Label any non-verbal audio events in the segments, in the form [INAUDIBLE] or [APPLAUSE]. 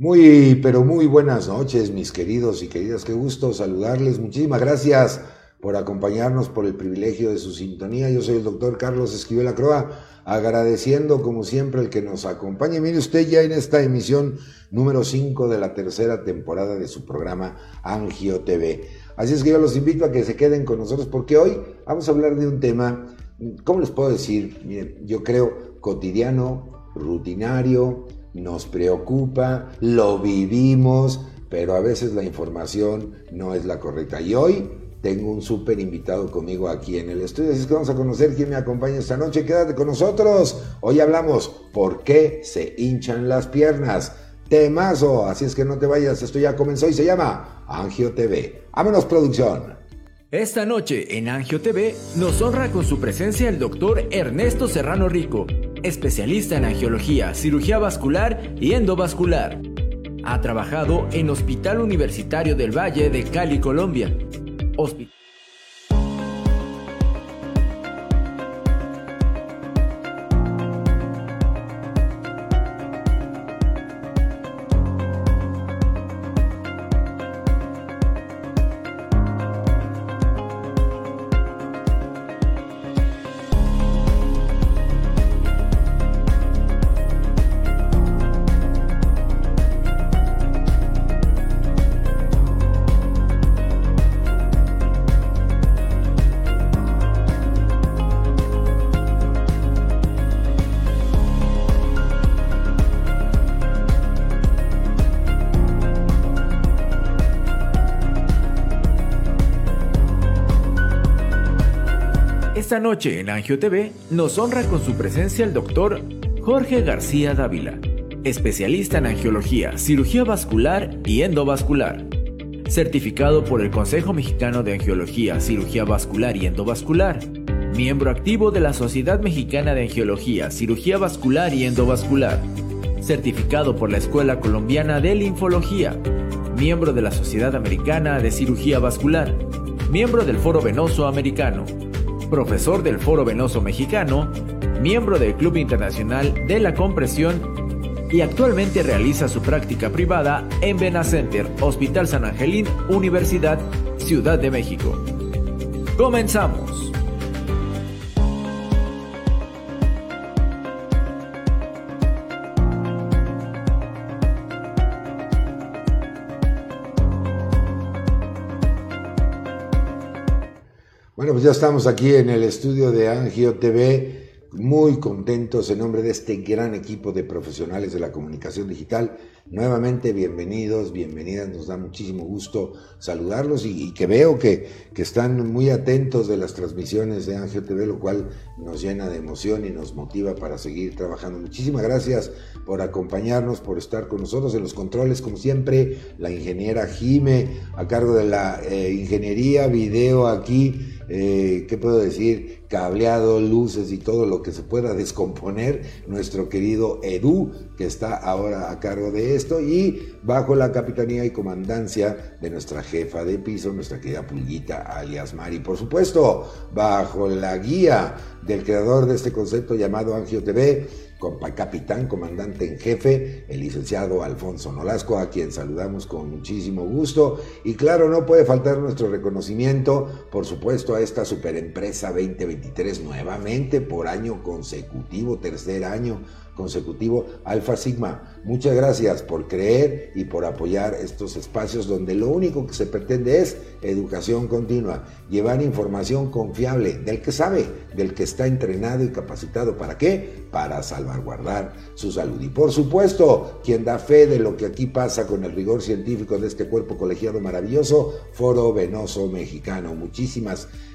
Muy, pero muy buenas noches, mis queridos y queridas. Qué gusto saludarles. Muchísimas gracias por acompañarnos, por el privilegio de su sintonía. Yo soy el doctor Carlos Esquivel Acroa, agradeciendo como siempre el que nos acompañe. Mire usted ya en esta emisión número 5 de la tercera temporada de su programa Angio TV. Así es que yo los invito a que se queden con nosotros porque hoy vamos a hablar de un tema, ¿cómo les puedo decir? Yo creo cotidiano, rutinario, nos preocupa, lo vivimos, pero a veces la información no es la correcta. Y hoy tengo un súper invitado conmigo aquí en el estudio, así es que vamos a conocer quién me acompaña esta noche. Quédate con nosotros. Hoy hablamos por qué se hinchan las piernas. Temazo, así es que no te vayas, esto ya comenzó y se llama Angio TV. Vámonos, producción. Esta noche en Angio TV nos honra con su presencia el doctor Ernesto Serrano Rico, especialista en angiología, cirugía vascular y endovascular. Ha trabajado en Hospital Universitario del Valle de Cali, Colombia. Hospital Esta noche en Angio TV nos honra con su presencia el doctor Jorge García Dávila, especialista en angiología, cirugía vascular y endovascular. Certificado por el Consejo Mexicano de Angiología, Cirugía Vascular y Endovascular. Miembro activo de la Sociedad Mexicana de Angiología, Cirugía Vascular y Endovascular. Certificado por la Escuela Colombiana de Linfología. Miembro de la Sociedad Americana de Cirugía Vascular. Miembro del Foro Venoso Americano profesor del Foro Venoso Mexicano, miembro del Club Internacional de la Compresión y actualmente realiza su práctica privada en Venacenter, Hospital San Angelín, Universidad, Ciudad de México. Comenzamos. Pues ya estamos aquí en el estudio de Angio TV, muy contentos en nombre de este gran equipo de profesionales de la comunicación digital. Nuevamente, bienvenidos, bienvenidas, nos da muchísimo gusto saludarlos y, que veo que, que, están muy atentos de las transmisiones de Angio TV, lo cual nos llena de emoción y nos motiva para seguir trabajando. Muchísimas gracias por acompañarnos, por estar con nosotros en los controles, como siempre, la ingeniera Jime, a cargo de la eh, ingeniería video aquí eh, ¿qué puedo decir? Cableado, luces y todo lo que se pueda descomponer, nuestro querido Edu, que está ahora a cargo de esto, y bajo la capitanía y comandancia de nuestra jefa de piso, nuestra querida Pulguita, alias Mari, por supuesto, bajo la guía del creador de este concepto llamado Angio TV, capitán, comandante en jefe, el licenciado Alfonso Nolasco, a quien saludamos con muchísimo gusto. Y claro, no puede faltar nuestro reconocimiento, por supuesto, a esta superempresa 2023 nuevamente por año consecutivo, tercer año consecutivo Alfa Sigma. Muchas gracias por creer y por apoyar estos espacios donde lo único que se pretende es educación continua, llevar información confiable del que sabe, del que está entrenado y capacitado. ¿Para qué? Para salvaguardar su salud. Y por supuesto, quien da fe de lo que aquí pasa con el rigor científico de este cuerpo colegiado maravilloso, Foro Venoso Mexicano. Muchísimas gracias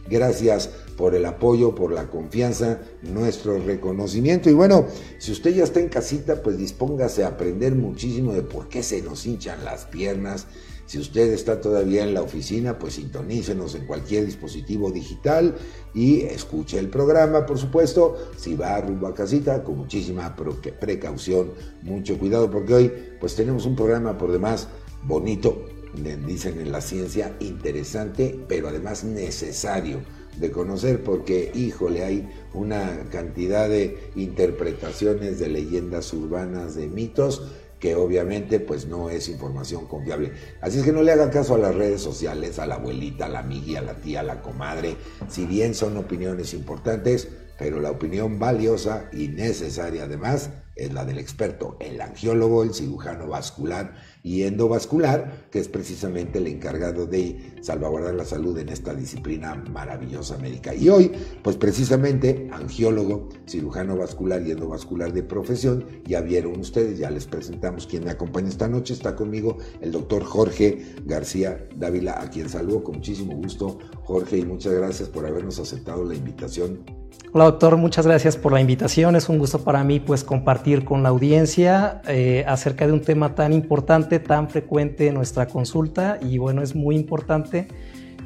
por el apoyo, por la confianza, nuestro reconocimiento. Y bueno, si usted ya está en casita, pues dispóngase a aprender muchísimo de por qué se nos hinchan las piernas. Si usted está todavía en la oficina, pues sintonícenos en cualquier dispositivo digital y escuche el programa, por supuesto. Si va rumbo a casita, con muchísima precaución, mucho cuidado, porque hoy pues tenemos un programa por demás bonito, dicen en la ciencia, interesante, pero además necesario de conocer porque, híjole, hay una cantidad de interpretaciones de leyendas urbanas, de mitos, que obviamente pues no es información confiable. Así es que no le hagan caso a las redes sociales, a la abuelita, a la amiga, a la tía, a la comadre, si bien son opiniones importantes, pero la opinión valiosa y necesaria además es la del experto, el angiólogo, el cirujano vascular y endovascular, que es precisamente el encargado de salvaguardar la salud en esta disciplina maravillosa médica. Y hoy, pues precisamente, angiólogo, cirujano vascular y endovascular de profesión, ya vieron ustedes, ya les presentamos quien me acompaña esta noche, está conmigo el doctor Jorge García Dávila, a quien saludo con muchísimo gusto, Jorge, y muchas gracias por habernos aceptado la invitación. Hola doctor, muchas gracias por la invitación, es un gusto para mí pues compartir con la audiencia eh, acerca de un tema tan importante tan frecuente en nuestra consulta y bueno, es muy importante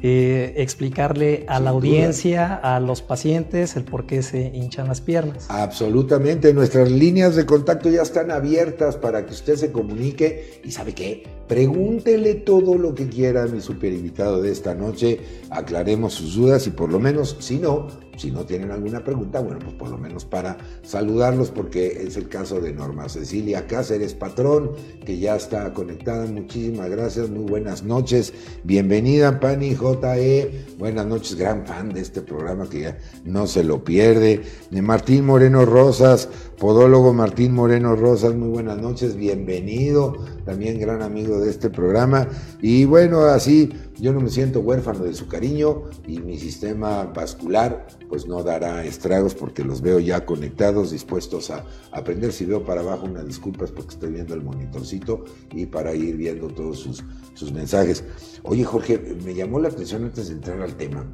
eh, explicarle a la audiencia, a los pacientes, el por qué se hinchan las piernas. Absolutamente, nuestras líneas de contacto ya están abiertas para que usted se comunique y sabe qué, pregúntele todo lo que quiera a mi super invitado de esta noche, aclaremos sus dudas y por lo menos, si no, si no tienen alguna pregunta, bueno, pues por lo menos para saludarlos, porque es el caso de Norma Cecilia Cáceres, patrón, que ya está conectada. Muchísimas gracias, muy buenas noches. Bienvenida, Pani JE. Buenas noches, gran fan de este programa que ya no se lo pierde. De Martín Moreno Rosas, podólogo Martín Moreno Rosas, muy buenas noches, bienvenido. También gran amigo de este programa. Y bueno, así yo no me siento huérfano de su cariño y mi sistema vascular pues no dará estragos porque los veo ya conectados, dispuestos a aprender. Si veo para abajo, una disculpa es porque estoy viendo el monitorcito y para ir viendo todos sus, sus mensajes. Oye Jorge, me llamó la atención antes de entrar al tema,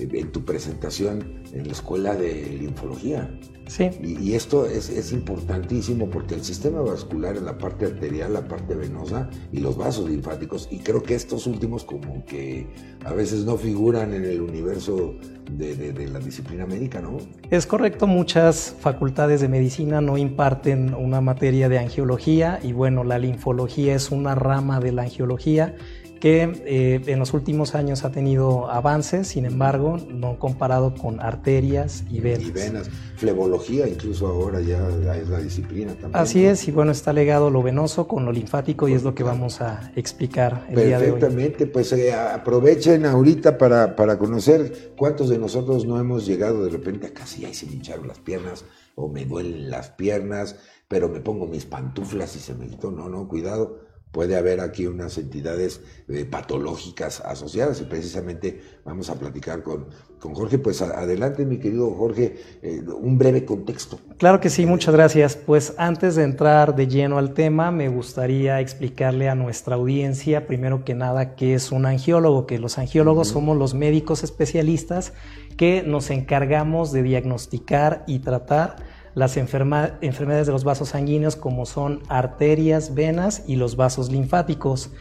en tu presentación en la escuela de linfología. Sí. Y, esto es, importantísimo porque el sistema vascular es la parte arterial, la parte venosa y los vasos linfáticos. Y creo que estos últimos como que a veces no figuran en el universo de, de la disciplina médica, ¿no? Es correcto, muchas facultades de medicina no imparten una materia de angiología y bueno, la linfología es una rama de la angiología que eh, en los últimos años ha tenido avances, sin embargo, no comparado con arterias y venas. Y venas, flebología incluso ahora ya es la disciplina también. Así es, y bueno, está legado lo venoso con lo linfático y es lo que vamos a explicar el día de hoy. Perfectamente, pues eh, aprovechen ahorita para, para conocer cuántos de nosotros no hemos llegado de repente a casi, ahí se me hincharon las piernas o me duelen las piernas, pero me pongo mis pantuflas y se me quitó, no, no, cuidado puede haber aquí unas entidades eh, patológicas asociadas y precisamente vamos a platicar con, con Jorge. Pues adelante, mi querido Jorge, eh, un breve contexto. Claro que sí, muchas gracias. Pues antes de entrar de lleno al tema, me gustaría explicarle a nuestra audiencia, primero que nada, qué es un angiólogo, que los angiólogos somos los médicos especialistas que nos encargamos de diagnosticar y tratar las enfermedades de los vasos sanguíneos como son arterias, venas y los vasos linfáticos.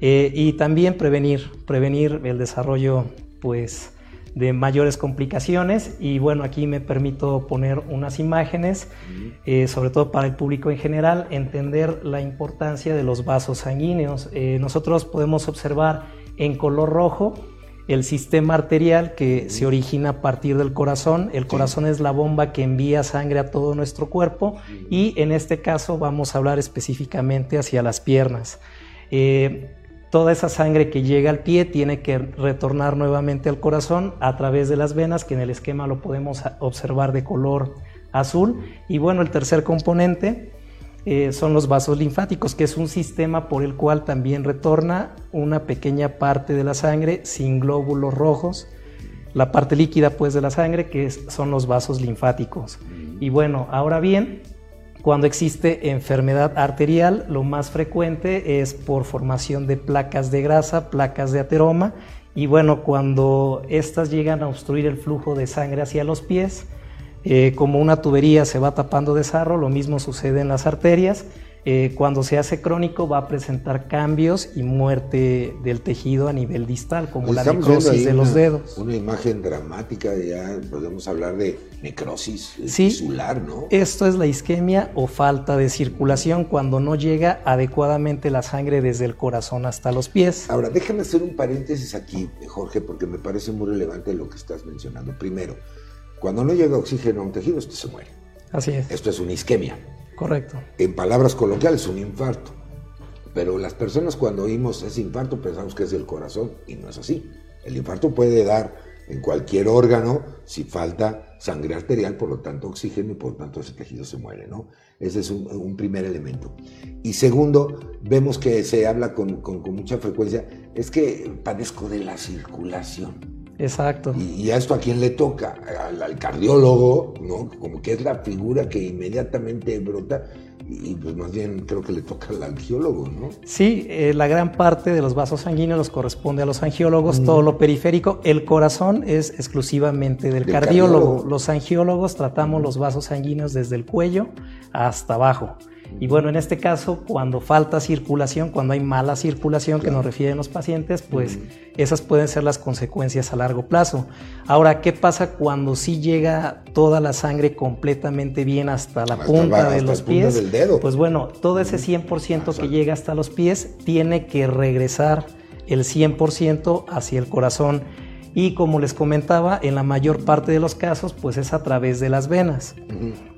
Eh, y también prevenir, prevenir el desarrollo pues, de mayores complicaciones. Y bueno, aquí me permito poner unas imágenes, eh, sobre todo para el público en general, entender la importancia de los vasos sanguíneos. Eh, nosotros podemos observar en color rojo el sistema arterial que se origina a partir del corazón. El corazón es la bomba que envía sangre a todo nuestro cuerpo y en este caso vamos a hablar específicamente hacia las piernas. Eh, toda esa sangre que llega al pie tiene que retornar nuevamente al corazón a través de las venas, que en el esquema lo podemos observar de color azul. Y bueno, el tercer componente eh, son los vasos linfáticos, que es un sistema por el cual también retorna una pequeña parte de la sangre sin glóbulos rojos, la parte líquida pues de la sangre, que son los vasos linfáticos. Y bueno, ahora bien, cuando existe enfermedad arterial, lo más frecuente es por formación de placas de grasa, placas de ateroma, y bueno, cuando estas llegan a obstruir el flujo de sangre hacia los pies, eh, como una tubería se va tapando de sarro, lo mismo sucede en las arterias. Eh, cuando se hace crónico va a presentar cambios y muerte del tejido a nivel distal, como la necrosis de los dedos. Una imagen dramática, ya podemos hablar de necrosis tisular, ¿no? Esto es la isquemia o falta de circulación cuando no llega adecuadamente la sangre desde el corazón hasta los pies. Ahora, déjame hacer un paréntesis aquí, Jorge, porque me parece muy relevante lo que estás mencionando. Primero, cuando no llega oxígeno a un tejido, esto se muere. Así es. Esto es una isquemia. Correcto. En palabras coloquiales, un infarto. Pero las personas cuando oímos ese infarto pensamos que es del corazón y no es así. El infarto puede dar en cualquier órgano si falta sangre arterial, por lo tanto oxígeno y por lo tanto ese tejido se muere, ¿no? Ese es un, primer elemento. Y segundo, vemos que se habla con, mucha frecuencia, es que padezco de la circulación. Exacto. Y, a esto a quién le toca? al, cardiólogo, ¿no? Como que es la figura que inmediatamente brota y pues más bien creo que le toca al angiólogo, ¿no? Sí, eh, la gran parte de los vasos sanguíneos los corresponde a los angiólogos, todo lo periférico. El corazón es exclusivamente del, cardiólogo. Los angiólogos tratamos los vasos sanguíneos desde el cuello hasta abajo. Y bueno, en este caso, cuando falta circulación, cuando hay mala circulación que nos refieren los pacientes, pues esas pueden ser las consecuencias a largo plazo. Ahora, ¿qué pasa cuando sí llega toda la sangre completamente bien hasta la punta de los pies? Del dedo. Pues bueno, todo ese 100% que llega hasta los pies tiene que regresar el 100% hacia el corazón y como les comentaba, en la mayor parte de los casos, pues es a través de las venas.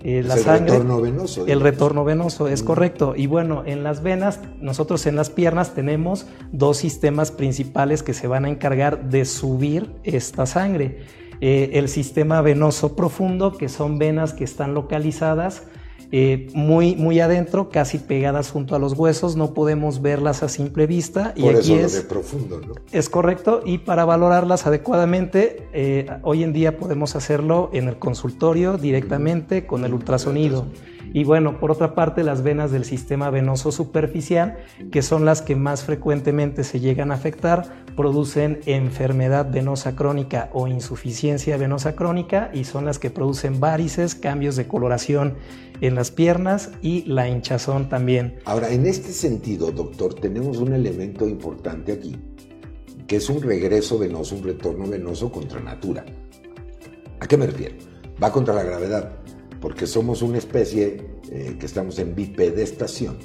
Eh, la el retorno venoso. El retorno venoso, es correcto. Y bueno, en las venas, nosotros en las piernas tenemos dos sistemas principales que se van a encargar de subir esta sangre. Eh, el sistema venoso profundo, que son venas que están localizadas eh, muy, muy adentro, casi pegadas junto a los huesos, no podemos verlas a simple vista. y aquí es, de profundo, ¿no? Es correcto, y para valorarlas adecuadamente, eh, hoy en día podemos hacerlo en el consultorio directamente con el ultrasonido. Y bueno, por otra parte, las venas del sistema venoso superficial, que son las que más frecuentemente se llegan a afectar, producen enfermedad venosa crónica o insuficiencia venosa crónica y son las que producen varices, cambios de coloración en las piernas y la hinchazón también. Ahora, en este sentido, doctor, tenemos un elemento importante aquí, que es un regreso venoso, un retorno venoso contra natura. ¿A qué me refiero? Va contra la gravedad porque somos una especie eh, que estamos en bipedestación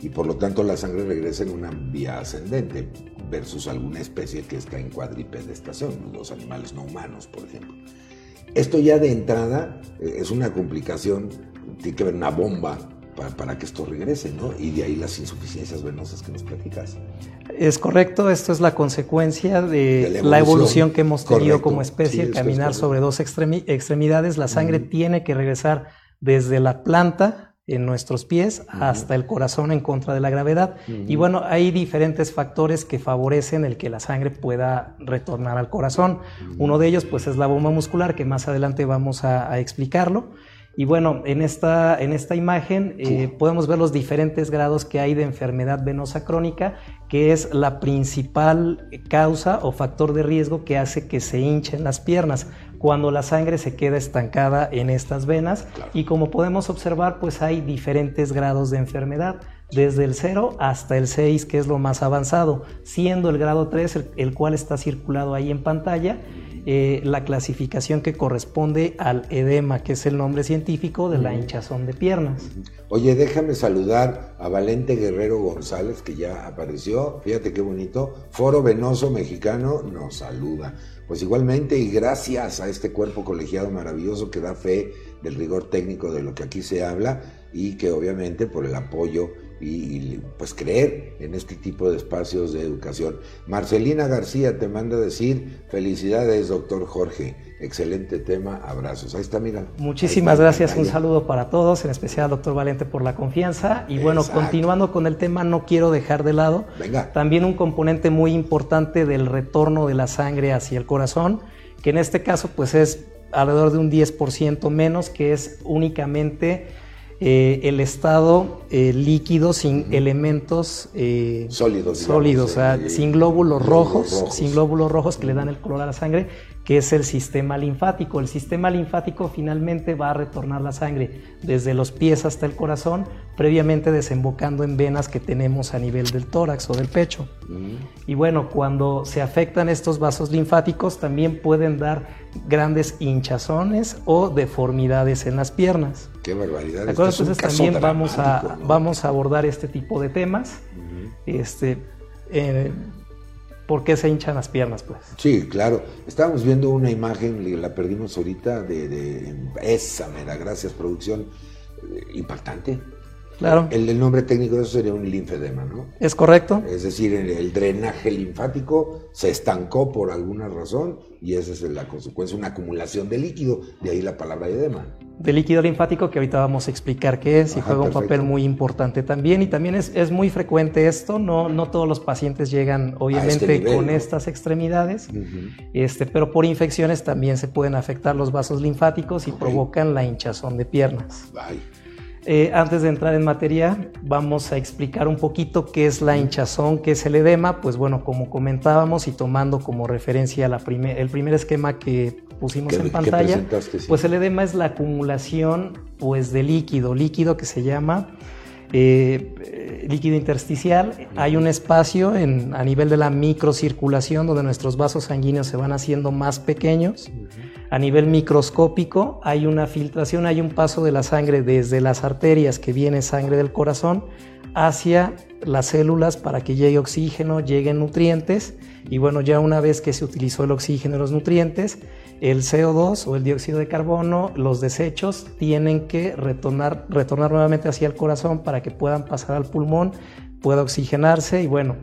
y por lo tanto la sangre regresa en una vía ascendente versus alguna especie que está en cuadripedestación, los animales no humanos, por ejemplo. Esto ya de entrada eh, es una complicación, tiene que haber una bomba para, que esto regrese, ¿no? Y de ahí las insuficiencias venosas que nos platicas. Es correcto, esto es la consecuencia de, la, evolución. que hemos tenido como especie, caminar sobre dos extremidades. La sangre tiene que regresar desde la planta en nuestros pies hasta el corazón en contra de la gravedad. Y bueno, hay diferentes factores que favorecen el que la sangre pueda retornar al corazón. Uno de ellos pues es la bomba muscular, que más adelante vamos a explicarlo. Y bueno, en esta, en esta imagen eh, podemos ver los diferentes grados que hay de enfermedad venosa crónica, que es la principal causa o factor de riesgo que hace que se hinchen las piernas cuando la sangre se queda estancada en estas venas. Y como podemos observar, pues hay diferentes grados de enfermedad desde el 0 hasta el 6, que es lo más avanzado, siendo el grado 3 el cual está circulado ahí en pantalla eh, la clasificación que corresponde al edema, que es el nombre científico de la hinchazón de piernas. Oye, déjame saludar a Valente Guerrero González, que ya apareció. Fíjate qué bonito. Foro Venoso Mexicano nos saluda. Pues igualmente, y gracias a este cuerpo colegiado maravilloso que da fe del rigor técnico de lo que aquí se habla y que obviamente por el apoyo y, pues creer en este tipo de espacios de educación. Marcelina García te manda decir felicidades, doctor Jorge. Excelente tema, abrazos. Ahí está, mira. Muchísimas gracias, un saludo para todos, en especial doctor Valente por la confianza. Y bueno, continuando con el tema, no quiero dejar de lado Venga. también un componente muy importante del retorno de la sangre hacia el corazón, que en este caso pues es alrededor de un 10% menos, que es únicamente eh, el estado eh, líquido sin elementos eh, sólidos, sólidos o sea, sin glóbulos rojos, sin glóbulos rojos que le dan el color a la sangre, que es el sistema linfático. El sistema linfático finalmente va a retornar la sangre desde los pies hasta el corazón, previamente desembocando en venas que tenemos a nivel del tórax o del pecho. Y bueno, cuando se afectan estos vasos linfáticos también pueden dar grandes hinchazones o deformidades en las piernas. Qué barbaridad. Entonces también vamos a, vamos a abordar este tipo de temas. Este, eh, ¿Por qué se hinchan las piernas, pues? Sí, claro. Estábamos viendo una imagen, la perdimos ahorita, de, esa, mera, gracias, producción, eh, impactante. Claro. El, nombre técnico de eso sería un linfedema, ¿no? Es correcto. Es decir, el, drenaje linfático se estancó por alguna razón y esa es la consecuencia, una acumulación de líquido, de ahí la palabra edema. De líquido linfático que ahorita vamos a explicar qué es y juega un papel muy importante también. Y también es, es, muy frecuente esto, no, no todos los pacientes llegan obviamente este con estas extremidades, este, pero por infecciones también se pueden afectar los vasos linfáticos y provocan la hinchazón de piernas. Eh, antes de entrar en materia, vamos a explicar un poquito qué es la hinchazón, qué es el edema. Pues bueno, como comentábamos y tomando como referencia la el primer esquema que pusimos en pantalla, pues el edema es la acumulación pues, de líquido, líquido que se llama eh, líquido intersticial. Hay un espacio en, a nivel de la microcirculación donde nuestros vasos sanguíneos se van haciendo más pequeños. A nivel microscópico hay una filtración, hay un paso de la sangre desde las arterias que viene sangre del corazón hacia las células para que llegue oxígeno, lleguen nutrientes y bueno, ya una vez que se utilizó el oxígeno y los nutrientes, el CO2 o el dióxido de carbono, los desechos tienen que retornar, retornar nuevamente hacia el corazón para que puedan pasar al pulmón, pueda oxigenarse y bueno,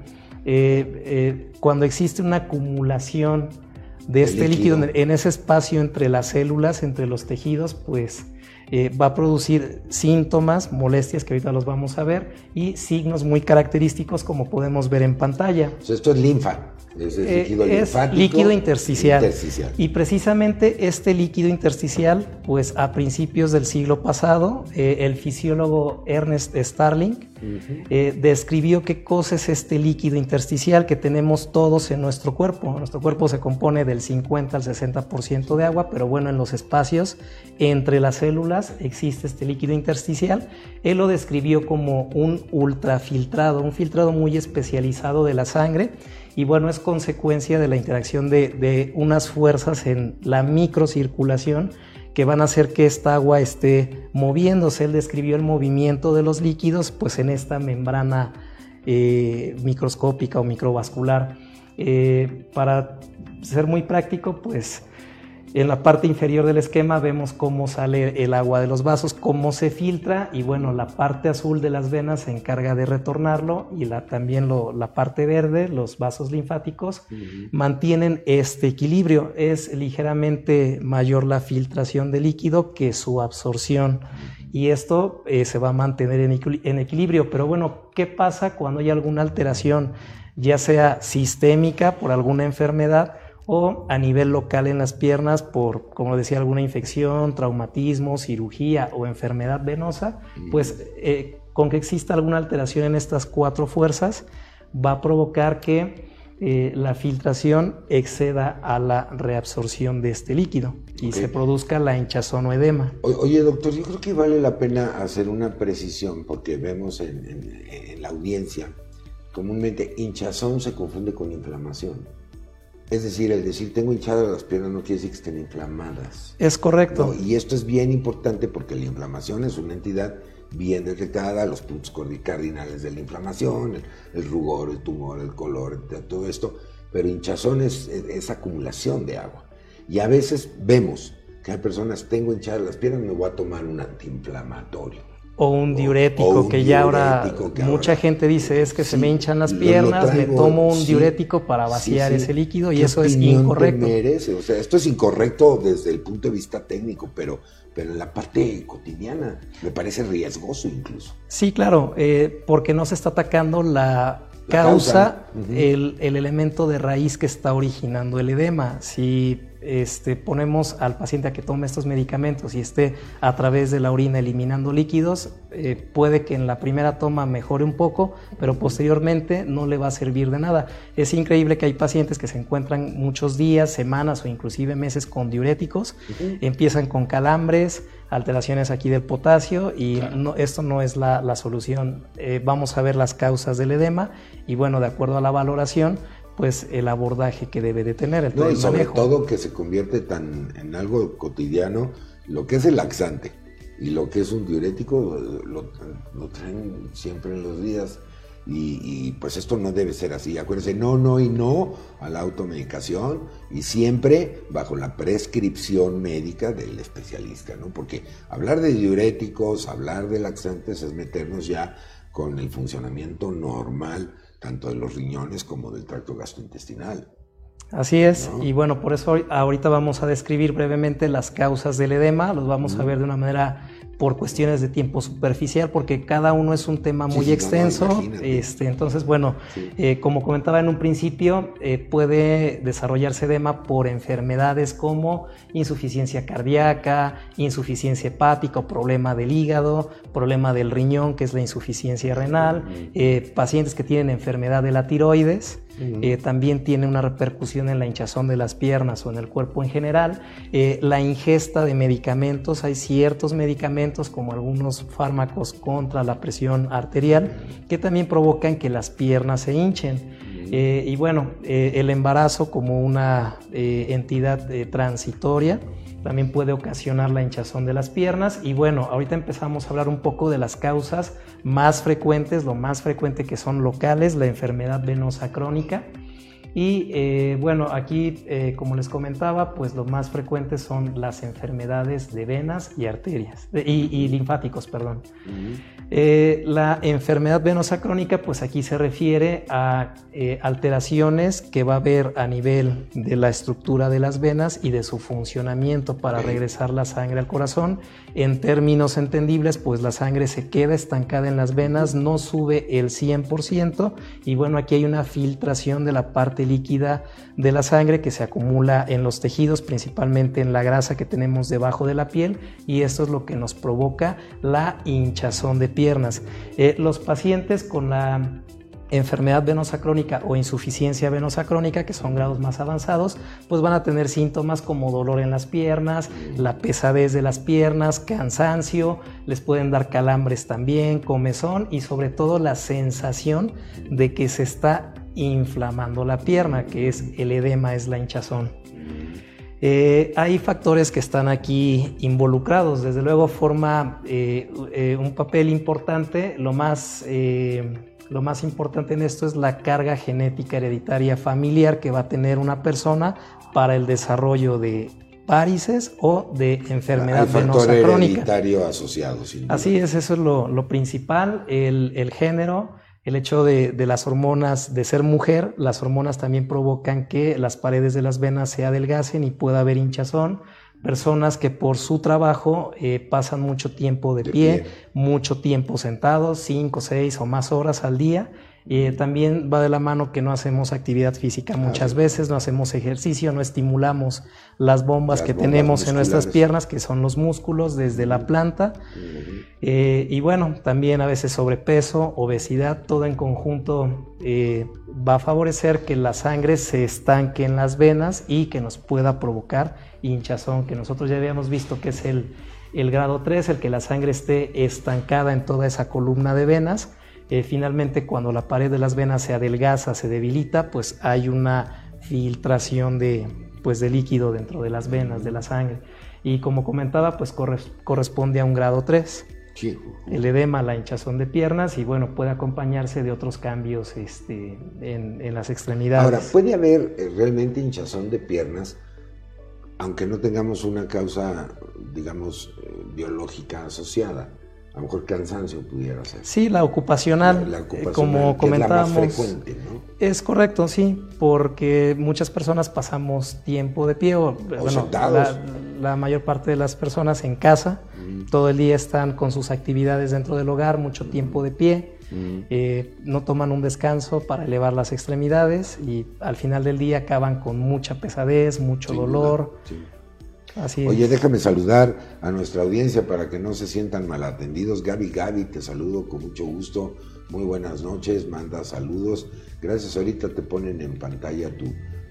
eh, eh, cuando existe una acumulación de este líquido. en ese espacio entre las células, entre los tejidos, pues eh, va a producir síntomas, molestias que ahorita los vamos a ver y signos muy característicos como podemos ver en pantalla. esto es linfa. Es, eh, líquido intersticial. Y precisamente este líquido intersticial, pues a principios del siglo pasado, eh, el fisiólogo Ernest Starling eh, describió qué cosa es este líquido intersticial que tenemos todos en nuestro cuerpo. Nuestro cuerpo se compone del 50 al 60% de agua, pero bueno, en los espacios entre las células existe este líquido intersticial. Él lo describió como un ultrafiltrado, un filtrado muy especializado de la sangre y bueno, es consecuencia de la interacción de, unas fuerzas en la microcirculación que van a hacer que esta agua esté moviéndose. Él describió el movimiento de los líquidos pues en esta membrana eh, microscópica o microvascular. Eh, para ser muy práctico, pues en la parte inferior del esquema vemos cómo sale el agua de los vasos, cómo se filtra y bueno, la parte azul de las venas se encarga de retornarlo y la, también la parte verde, los vasos linfáticos, mantienen este equilibrio. Es ligeramente mayor la filtración de líquido que su absorción y esto eh, se va a mantener en equilibrio. Pero bueno, ¿qué pasa cuando hay alguna alteración, ya sea sistémica por alguna enfermedad? O a nivel local en las piernas por, como decía, alguna infección, traumatismo, cirugía o enfermedad venosa, pues eh, con que exista alguna alteración en estas cuatro fuerzas va a provocar que eh, la filtración exceda a la reabsorción de este líquido y se produzca la hinchazón o edema. oye, doctor, yo creo que vale la pena hacer una precisión porque vemos en, en la audiencia comúnmente hinchazón se confunde con inflamación. Es decir, el decir tengo hinchadas las piernas no quiere decir que estén inflamadas. Es correcto. y esto es bien importante porque la inflamación es una entidad bien detectada, los puntos cardinales de la inflamación, el, rugor, el tumor, el color, todo esto. Pero hinchazón es, es, acumulación de agua. Y a veces vemos que hay personas, tengo hinchadas las piernas, me voy a tomar un antiinflamatorio o un diurético, que ya ahora mucha gente dice es que se me hinchan las piernas, me tomo un diurético para vaciar ese líquido y eso es incorrecto. O sea, esto es incorrecto desde el punto de vista técnico, pero, pero en la parte cotidiana me parece riesgoso incluso. Sí, claro, eh, porque no se está atacando la, causa, el, el elemento de raíz que está originando el edema. Si este, ponemos al paciente a que tome estos medicamentos y esté a través de la orina eliminando líquidos, eh, puede que en la primera toma mejore un poco, pero posteriormente no le va a servir de nada. Es increíble que hay pacientes que se encuentran muchos días, semanas o inclusive meses con diuréticos, empiezan con calambres, alteraciones aquí del potasio y esto no es la, solución. Eh, vamos a ver las causas del edema y bueno, de acuerdo a la valoración, pues el abordaje que debe de tener. El no, y sobre todo que se convierte tan en algo cotidiano lo que es el laxante y lo que es un diurético lo, traen siempre en los días Y, pues esto no debe ser así. Acuérdense, no, no y no a la automedicación y siempre bajo la prescripción médica del especialista, ¿no? Porque hablar de diuréticos, hablar de laxantes es meternos ya con el funcionamiento normal tanto de los riñones como del tracto gastrointestinal. Así es, y bueno, por eso ahorita vamos a describir brevemente las causas del edema, los vamos a ver de una manera por cuestiones de tiempo superficial, porque cada uno es un tema muy extenso. este, entonces, bueno, eh, como comentaba en un principio, eh, puede desarrollarse edema por enfermedades como insuficiencia cardíaca, insuficiencia hepática o problema del hígado, problema del riñón, que es la insuficiencia renal, eh, pacientes que tienen enfermedad de la tiroides. Eh, también tiene una repercusión en la hinchazón de las piernas o en el cuerpo en general. Eh, la ingesta de medicamentos, hay ciertos medicamentos como algunos fármacos contra la presión arterial que también provocan que las piernas se hinchen. Eh, y bueno, el embarazo como una entidad transitoria también puede ocasionar la hinchazón de las piernas. Y bueno, ahorita empezamos a hablar un poco de las causas más frecuentes, lo más frecuente que son locales, la enfermedad venosa crónica y eh, bueno, aquí, eh, como les comentaba, pues lo más frecuentes son las enfermedades de venas y arterias, y, linfáticos, perdón. Eh, la enfermedad venosa crónica, pues aquí se refiere a alteraciones que va a haber a nivel de la estructura de las venas y de su funcionamiento para regresar la sangre al corazón. En términos entendibles, pues la sangre se queda estancada en las venas, no sube el 100%, y bueno, aquí hay una filtración de la parte líquida de la sangre que se acumula en los tejidos, principalmente en la grasa que tenemos debajo de la piel y esto es lo que nos provoca la hinchazón de piernas. Eh, los pacientes con la enfermedad venosa crónica o insuficiencia venosa crónica, que son grados más avanzados, pues van a tener síntomas como dolor en las piernas, la pesadez de las piernas, cansancio, les pueden dar calambres también, comezón y sobre todo la sensación de que se está inflamando la pierna, que es el edema, es la hinchazón. Eh, hay factores que están aquí involucrados, desde luego forma eh, eh, un papel importante, lo más, lo más importante en esto es la carga genética hereditaria familiar que va a tener una persona para el desarrollo de varices o de enfermedad venosa crónica. hereditario asociado. Así es, eso es lo, lo principal, el, el género, el hecho de, las hormonas, de ser mujer, las hormonas también provocan que las paredes de las venas se adelgacen y pueda haber hinchazón. Personas que por su trabajo eh, pasan mucho tiempo de, pie, mucho tiempo sentados, cinco, seis o más horas al día eh, también va de la mano que no hacemos actividad física muchas veces, no hacemos ejercicio, no estimulamos las bombas que tenemos en nuestras piernas, que son los músculos desde la planta. Eh, y bueno, también a veces sobrepeso, obesidad, todo en conjunto eh, va a favorecer que la sangre se estanque en las venas y que nos pueda provocar hinchazón, que nosotros ya habíamos visto que es el, el grado 3, el que la sangre esté estancada en toda esa columna de venas eh, finalmente, cuando la pared de las venas se adelgaza, se debilita, pues hay una filtración de, pues, de líquido dentro de las venas, de la sangre. Y como comentaba, pues corresponde a un grado 3. El edema, la hinchazón de piernas y bueno, puede acompañarse de otros cambios este, en, las extremidades. Ahora, ¿puede haber eh, realmente hinchazón de piernas aunque no tengamos una causa, digamos, eh, biológica asociada? A lo mejor cansancio pudiera ser. Sí, la ocupacional, eh, como comentábamos. Es, frecuente, ¿no? es correcto, sí, porque muchas personas pasamos tiempo de pie o, bueno, la, mayor parte de las personas en casa, todo el día están con sus actividades dentro del hogar, mucho tiempo de pie. Eh, no toman un descanso para elevar las extremidades y al final del día acaban con mucha pesadez, mucho dolor, Oye, déjame saludar a nuestra audiencia para que no se sientan mal atendidos. Gaby, Gaby, te saludo con mucho gusto. Muy buenas noches, manda saludos. Gracias, ahorita te ponen en pantalla tu,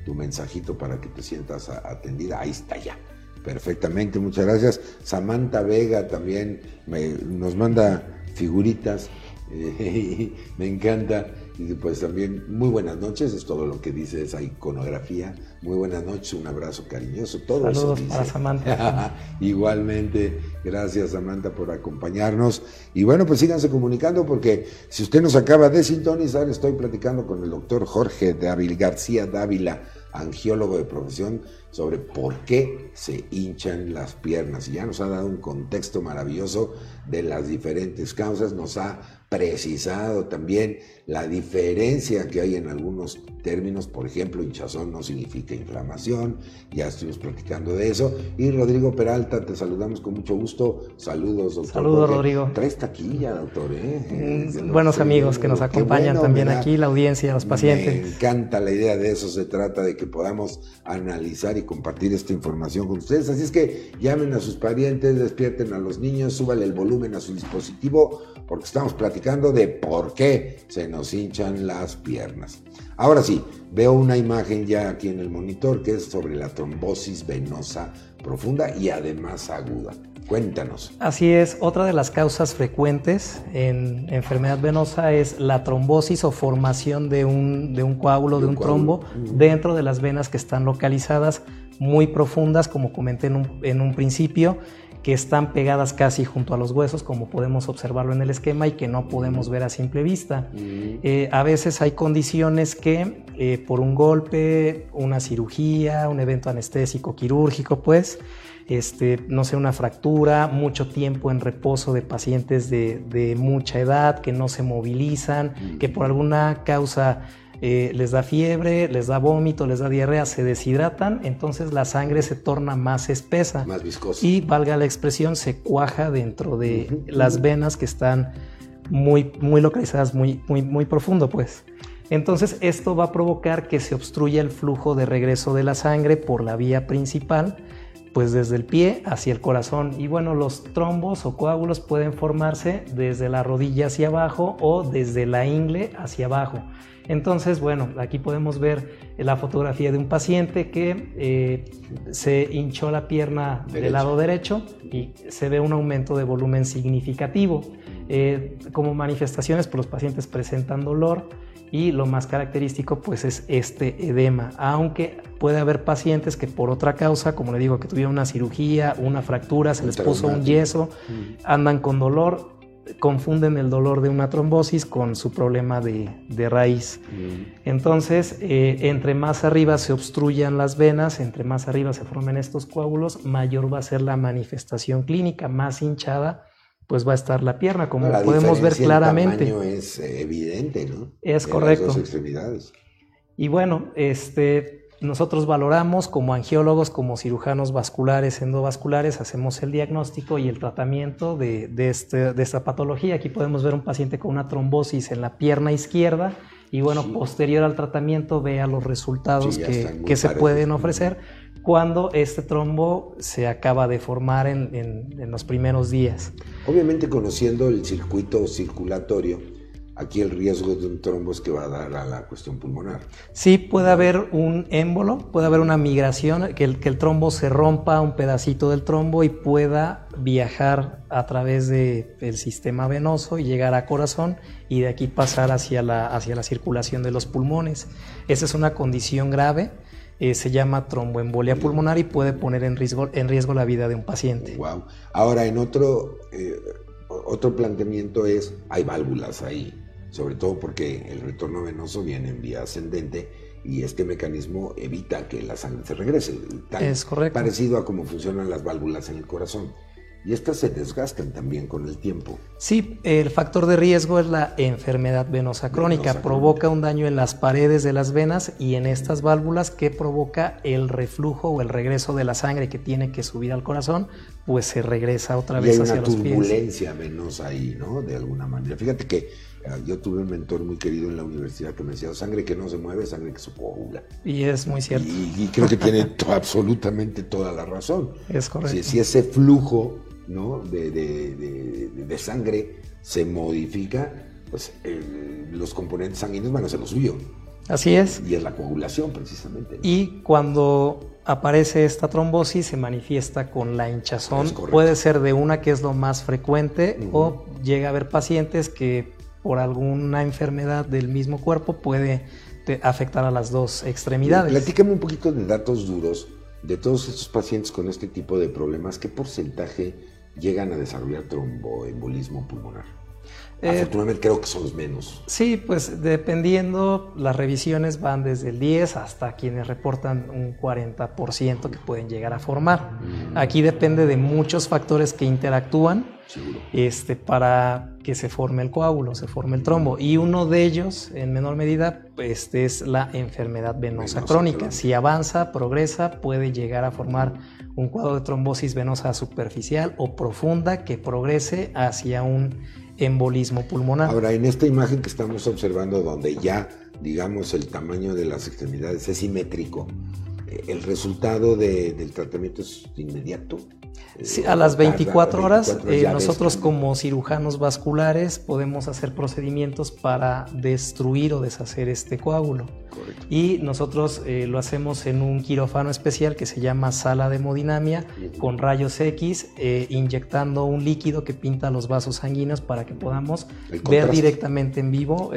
tu mensajito para que te sientas atendida. Ahí está ya. Perfectamente, muchas gracias. Samantha Vega también nos manda figuritas [LAUGHS] me encanta. Y pues también muy buenas noches, es todo lo que dice esa iconografía. Muy buenas noches, un abrazo cariñoso, todo Saludos para Samantha. [LAUGHS] Igualmente, gracias Samantha por acompañarnos. Y bueno, pues síganse comunicando porque si usted nos acaba de sintonizar, estoy platicando con el doctor Jorge Dávila García Dávila, angiólogo de profesión, sobre por qué se hinchan las piernas. Y ya nos ha dado un contexto maravilloso de las diferentes causas, nos ha precisado también la diferencia que hay en algunos términos, por ejemplo, hinchazón no significa inflamación, ya estuvimos platicando de eso. Y Rodrigo Peralta, te saludamos con mucho gusto. Saludos, doctor. Saludos, Rodrigo. Traes taquilla, doctor. ¿eh? Mm, buenos amigos que nos acompañan también aquí, la audiencia, los pacientes. Me encanta la idea de eso, se trata de que podamos analizar y compartir esta información con ustedes. Así es que llamen a sus parientes, despierten a los niños, súbale el volumen a su dispositivo, porque estamos platicando de por qué se nos hinchan las piernas. Ahora sí, veo una imagen ya aquí en el monitor que es sobre la trombosis venosa profunda y además aguda. Cuéntanos. Así es, otra de las causas frecuentes en enfermedad venosa es la trombosis o formación de un, de un coágulo, de un, trombo, dentro de las venas que están localizadas muy profundas, como comenté en un, en un principio, que están pegadas casi junto a los huesos, como podemos observarlo en el esquema y que no podemos ver a simple vista. Eh, a veces hay condiciones que eh, por un golpe, una cirugía, un evento anestésico quirúrgico, pues, este, no sé, una fractura, mucho tiempo en reposo de pacientes de, de mucha edad que no se movilizan, que por alguna causa eh, les da fiebre, les da vómito, les da diarrea, se deshidratan, entonces la sangre se torna más espesa. Más viscosa. Y valga la expresión, se cuaja dentro de las venas que están muy, muy localizadas, muy, muy, muy profundo, pues. Entonces esto va a provocar que se obstruya el flujo de regreso de la sangre por la vía principal, pues desde el pie hacia el corazón. Y bueno, los trombos o coágulos pueden formarse desde la rodilla hacia abajo o desde la ingle hacia abajo. Entonces, bueno, aquí podemos ver la fotografía de un paciente que eh, se hinchó la pierna del lado derecho y se ve un aumento de volumen significativo. Eh, como manifestaciones, pues los pacientes presentan dolor y lo más característico pues es este edema, aunque puede haber pacientes que por otra causa, como le digo, que tuvieron una cirugía, una fractura, se les puso un yeso, mm. andan con dolor, confunden el dolor de una trombosis con su problema de, raíz. Mm. Entonces, eh, entre más arriba se obstruyan las venas, entre más arriba se formen estos coágulos, mayor va a ser la manifestación clínica, más hinchada pues va a estar la pierna, como podemos ver claramente. El tamaño es evidente, ¿no? Es correcto. Las dos extremidades. Y bueno, este, nosotros valoramos como angiólogos, como cirujanos vasculares, endovasculares, hacemos el diagnóstico y el tratamiento de, este, de esta patología. Aquí podemos ver un paciente con una trombosis en la pierna izquierda y bueno, posterior al tratamiento vea los resultados que, se pueden ofrecer cuando este trombo se acaba de formar en, en los primeros días. Obviamente conociendo el circuito circulatorio, aquí el riesgo de un trombo es que va a dar a la cuestión pulmonar. Sí, puede haber un émbolo, puede haber una migración, que el, que el trombo se rompa un pedacito del trombo y pueda viajar a través del sistema venoso y llegar a corazón y de aquí pasar hacia la, hacia la circulación de los pulmones. Esa es una condición grave. Eh, se llama tromboembolia pulmonar y puede poner en riesgo, en riesgo la vida de un paciente. Wow. Ahora, en otro, eh, otro planteamiento es, hay válvulas ahí sobre todo porque el retorno venoso viene en vía ascendente y este mecanismo evita que la sangre se regrese. es correcto. Parecido a cómo funcionan las válvulas en el corazón. Y estas se desgastan también con el tiempo. Sí, el factor de riesgo es la enfermedad venosa crónica. provoca un daño en las paredes de las venas y en estas válvulas que provoca el reflujo o el regreso de la sangre que tiene que subir al corazón, pues se regresa otra vez hacia los pies. Hay una turbulencia venosa ahí, ¿no? De alguna manera. Fíjate que Ah, yo tuve un mentor muy querido en la universidad que me decía, sangre que no se mueve, sangre que se coagula. Y es muy cierto. Y, creo que tiene absolutamente toda la razón. Es correcto. Si, ese flujo ¿no? de, de, de, sangre se modifica, pues los componentes sanguíneos van a ser lo suyo. Así es. Y es la coagulación precisamente. Y cuando aparece esta trombosis se manifiesta con la hinchazón. Puede ser de una que es lo más frecuente o llega a haber pacientes que por alguna enfermedad del mismo cuerpo puede afectar a las dos extremidades. Platícame un poquito de datos duros de todos estos pacientes con este tipo de problemas. ¿Qué porcentaje llegan a desarrollar tromboembolismo pulmonar? Eh, Afortunadamente creo que son los menos. Sí, pues dependiendo, las revisiones van desde el 10 hasta quienes reportan un 40% que pueden llegar a formar. Mm. Aquí depende de muchos factores que interactúan este, para que se forme el coágulo, se forme el trombo. Y uno de ellos, en menor medida, este, es la enfermedad venosa, crónica. Si avanza, progresa, puede llegar a formar un cuadro de trombosis venosa superficial o profunda que progrese hacia un embolismo pulmonar. Ahora, en esta imagen que estamos observando, donde ya, digamos, el tamaño de las extremidades es simétrico, eh, ¿el resultado del tratamiento es inmediato? A las 24 horas, eh, nosotros como cirujanos vasculares podemos hacer procedimientos para destruir o deshacer este coágulo. Y nosotros eh, lo hacemos en un quirófano especial que se llama sala de hemodinamia con rayos X, eh, inyectando un líquido que pinta los vasos sanguíneos para que podamos ver directamente en vivo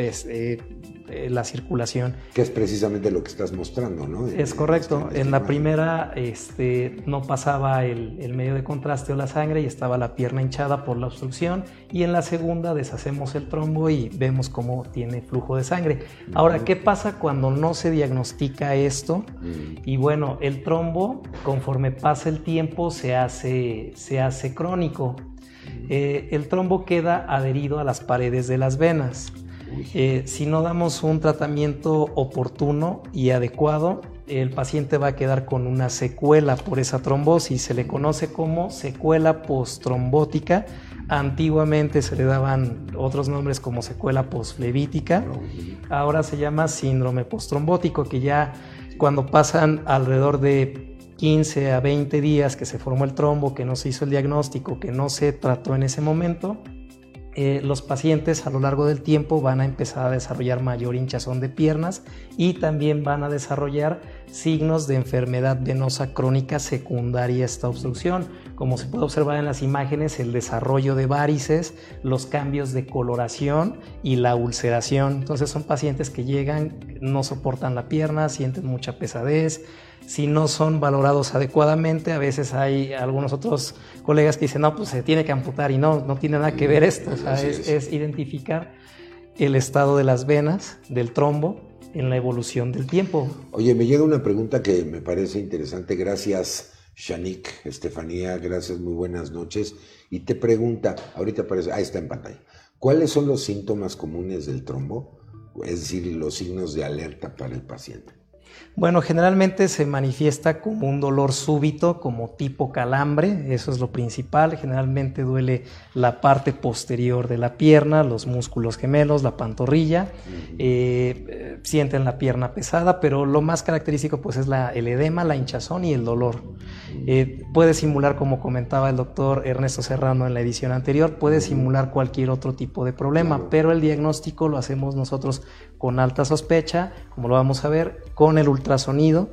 eh, la circulación. Que es precisamente lo que estás mostrando, ¿no? Es correcto. Este en la primera este, no pasaba el, medio de contraste o la sangre y estaba la pierna hinchada por la obstrucción. Y en la segunda deshacemos el trombo y vemos cómo tiene flujo de sangre. Ahora, ¿qué pasa cuando no se diagnostica esto? Y bueno, el trombo, conforme pasa el tiempo, se hace, se hace crónico. Eh, el trombo queda adherido a las paredes de las venas. Eh, si no damos un tratamiento oportuno y adecuado, el paciente va a quedar con una secuela por esa trombosis. Se le conoce como secuela postrombótica. Antiguamente se le daban otros nombres como secuela postflevítica. Ahora se llama síndrome postrombótico, que ya cuando pasan alrededor de 15 a 20 días que se formó el trombo, que no se hizo el diagnóstico, que no se trató en ese momento, eh, los pacientes a lo largo del tiempo van a empezar a desarrollar mayor hinchazón de piernas y también van a desarrollar signos de enfermedad venosa crónica secundaria a esta obstrucción, como se puede observar en las imágenes, el desarrollo de varices, los cambios de coloración y la ulceración. Entonces son pacientes que llegan, no soportan la pierna, sienten mucha pesadez, si no son valorados adecuadamente. A veces hay algunos otros colegas que dicen, no, pues se tiene que amputar y no, no tiene nada que ver esto. O sea, es, identificar el estado de las venas, del trombo, en la evolución del tiempo. Oye, me llega una pregunta que me parece interesante. Gracias, Shanik, Estefanía, gracias, muy buenas noches. Y te pregunta, ahorita aparece, ahí está en pantalla, ¿cuáles son los síntomas comunes del trombo? Es decir, los signos de alerta para el paciente. Bueno, generalmente se manifiesta como un dolor súbito, como tipo calambre, eso es lo principal. Generalmente duele la parte posterior de la pierna, los músculos gemelos, la pantorrilla. Eh, sienten la pierna pesada, pero lo más característico pues es la, el edema, la hinchazón y el dolor. Eh, puede simular, como comentaba el doctor Ernesto Serrano en la edición anterior, puede simular cualquier otro tipo de problema, pero el diagnóstico lo hacemos nosotros con alta sospecha, como lo vamos a ver, con el ultrasonido,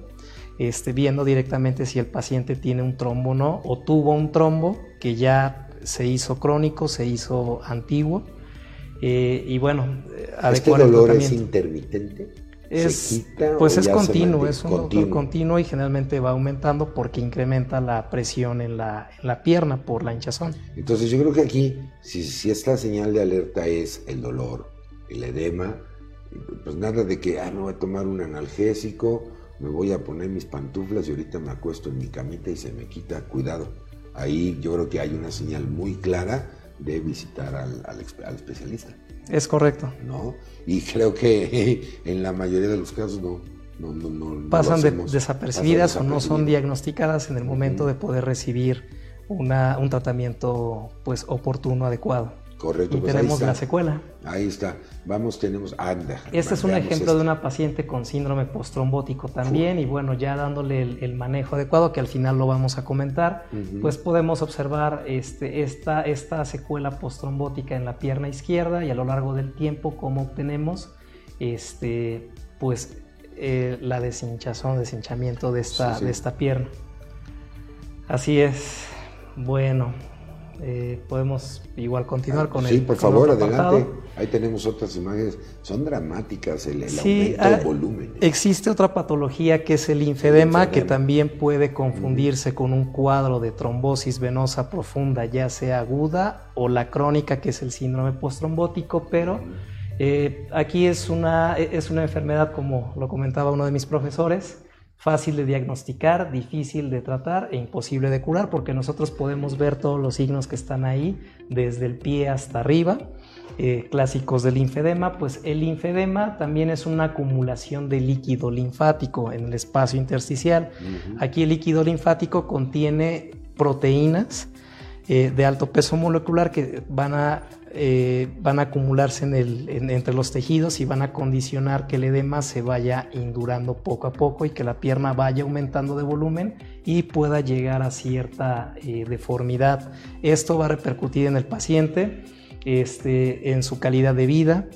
este, viendo directamente si el paciente tiene un trombo o no, o tuvo un trombo que ya se hizo crónico, se hizo antiguo. Eh, y bueno, ¿Este dolor es intermitente? Es, pues es continuo, es un dolor continuo y generalmente va aumentando porque incrementa la presión en la, pierna por la hinchazón. Entonces yo creo que aquí, si, si esta señal de alerta es el dolor, el edema, pues nada de que, ah, me voy a tomar un analgésico, me voy a poner mis pantuflas y ahorita me acuesto en mi camita y se me quita, cuidado. Ahí yo creo que hay una señal muy clara de visitar al, al, especialista. Es correcto. ¿No? Y [LAUGHS] creo que en la mayoría de los casos no. no, no, no pasan, desapercibidas o no son diagnosticadas en el momento de poder recibir una, un tratamiento pues oportuno, adecuado. Correcto. Y pues tenemos la secuela. Ahí está. Vamos, tenemos. Anda. Este es un ejemplo de una paciente con síndrome postrombótico también. Y bueno, ya dándole el, manejo adecuado, que al final lo vamos a comentar, pues podemos observar este, esta, esta secuela postrombótica en la pierna izquierda y a lo largo del tiempo, cómo obtenemos este, pues, eh, la deshinchazón, deshinchamiento de esta, de esta pierna. Así es. Bueno, eh, podemos igual continuar con el Sí, por favor, adelante. Ahí tenemos otras imágenes. Son dramáticas el, aumento de volumen. Existe otra patología que es el linfedema, que también puede confundirse con un cuadro de trombosis venosa profunda, ya sea aguda o la crónica, que es el síndrome postrombótico, pero eh, aquí es una, es una enfermedad, como lo comentaba uno de mis profesores, fácil de diagnosticar, difícil de tratar e imposible de curar porque nosotros podemos ver todos los signos que están ahí desde el pie hasta arriba. Eh, clásicos del linfedema, pues el linfedema también es una acumulación de líquido linfático en el espacio intersticial. Aquí el líquido linfático contiene proteínas eh, de alto peso molecular que van a eh, van a acumularse entre los tejidos y van a condicionar que el edema se vaya indurando poco a poco y que la pierna vaya aumentando de volumen y pueda llegar a cierta eh, deformidad. Esto va a repercutir en el paciente, este, en su calidad de vida,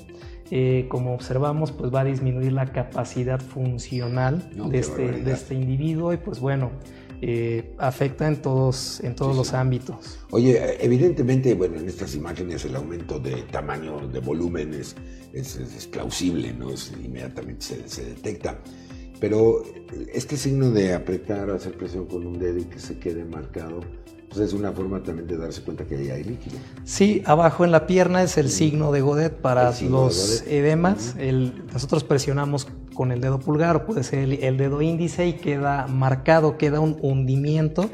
eh, como observamos, pues va a disminuir la capacidad funcional de, este, de, este, individuo y pues bueno, eh, afecta en todos, en todos los ámbitos. Oye, evidentemente, bueno, en estas imágenes el aumento de tamaño, de volumen es, es, plausible, ¿no? inmediatamente se, se, detecta. Pero este signo de apretar, hacer presión con un dedo y que se quede marcado, pues es una forma también de darse cuenta que ahí hay líquido. Sí, abajo en la pierna es el signo de Godet para los edemas. nosotros presionamos con el dedo pulgar o puede ser el, dedo índice y queda marcado, queda un hundimiento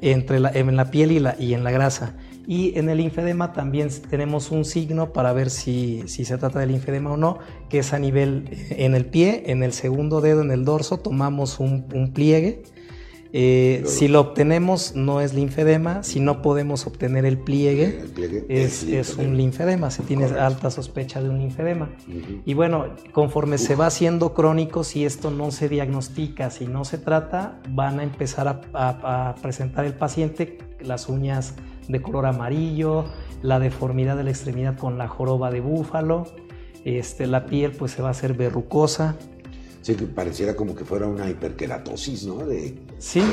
entre la, en la piel y, la, y en la grasa. Y en el linfedema también tenemos un signo para ver si, si, se trata de linfedema o no, que es a nivel en el pie, en el segundo dedo, en el dorso, tomamos un, un pliegue eh, si lo obtenemos no es linfedema, si no podemos obtener el pliegue, es, un linfedema, se tiene alta sospecha de un linfedema. Y bueno, conforme se va haciendo crónico, si esto no se diagnostica, si no se trata, van a empezar a, presentar el paciente las uñas de color amarillo, la deformidad de la extremidad con la joroba de búfalo, este, la piel pues se va a hacer verrucosa, Sí, que pareciera como que fuera una hiperkeratosis, ¿no? De,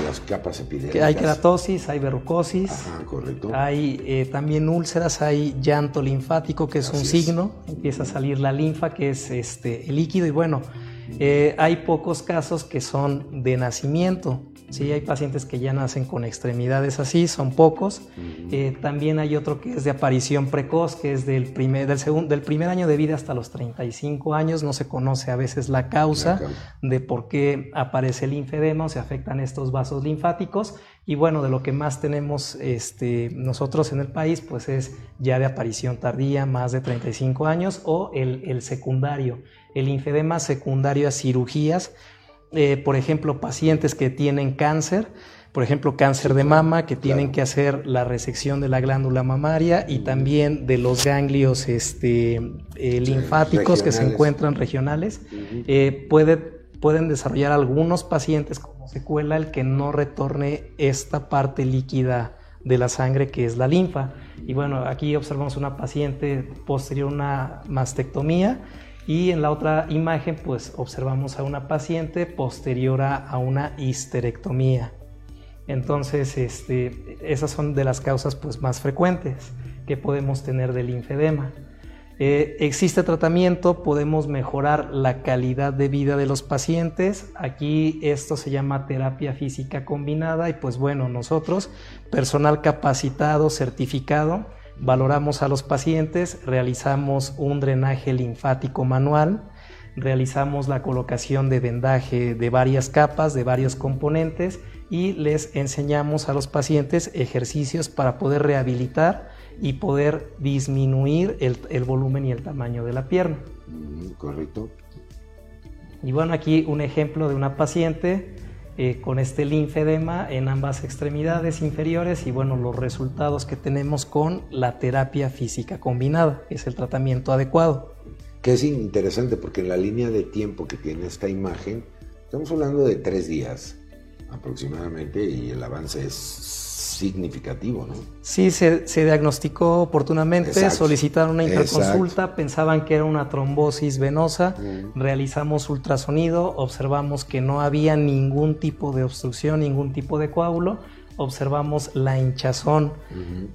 las capas epidérmicas. Que hay keratosis, hay verrucosis. Ajá, correcto. Hay eh, también úlceras, hay llanto linfático, que es un signo. Empieza a salir la linfa, que es este, el líquido. Y bueno, eh, hay pocos casos que son de nacimiento. Sí, hay pacientes que ya nacen con extremidades así, son pocos. Eh, también hay otro que es de aparición precoz, que es del primer, del, segundo, del primer año de vida hasta los 35 años. No se conoce a veces la causa de por qué aparece el linfedema o se afectan estos vasos linfáticos. Y bueno, de lo que más tenemos este, nosotros en el país, pues es ya de aparición tardía, más de 35 años, o el, el secundario, el linfedema secundario a cirugías. Eh, por ejemplo, pacientes que tienen cáncer, por ejemplo, cáncer de mama, que tienen que hacer la resección de la glándula mamaria y también de los ganglios este, eh, linfáticos que se encuentran regionales, eh, pueden desarrollar algunos pacientes como secuela el que no retorne esta parte líquida de la sangre que es la linfa. Y bueno, aquí observamos una paciente posterior a una mastectomía y en la otra imagen, pues observamos a una paciente posterior a una histerectomía. Entonces, este, esas son de las causas pues, más frecuentes que podemos tener del linfedema. Eh, existe tratamiento, podemos mejorar la calidad de vida de los pacientes. Aquí esto se llama terapia física combinada y pues bueno, nosotros, personal capacitado, certificado, Valoramos a los pacientes, realizamos un drenaje linfático manual, realizamos la colocación de vendaje de varias capas, de varios componentes y les enseñamos a los pacientes ejercicios para poder rehabilitar y poder disminuir el, volumen y el tamaño de la pierna. Mm, correcto. Y bueno, aquí un ejemplo de una paciente eh, con este linfedema en ambas extremidades inferiores y bueno, los resultados que tenemos con la terapia física combinada, que es el tratamiento adecuado. Que es interesante porque en la línea de tiempo que tiene esta imagen, estamos hablando de tres días aproximadamente y el avance es significativo, ¿no? Sí, se, diagnosticó oportunamente, solicitaron una interconsulta, pensaban que era una trombosis venosa, realizamos ultrasonido, observamos que no había ningún tipo de obstrucción, ningún tipo de coágulo, observamos la hinchazón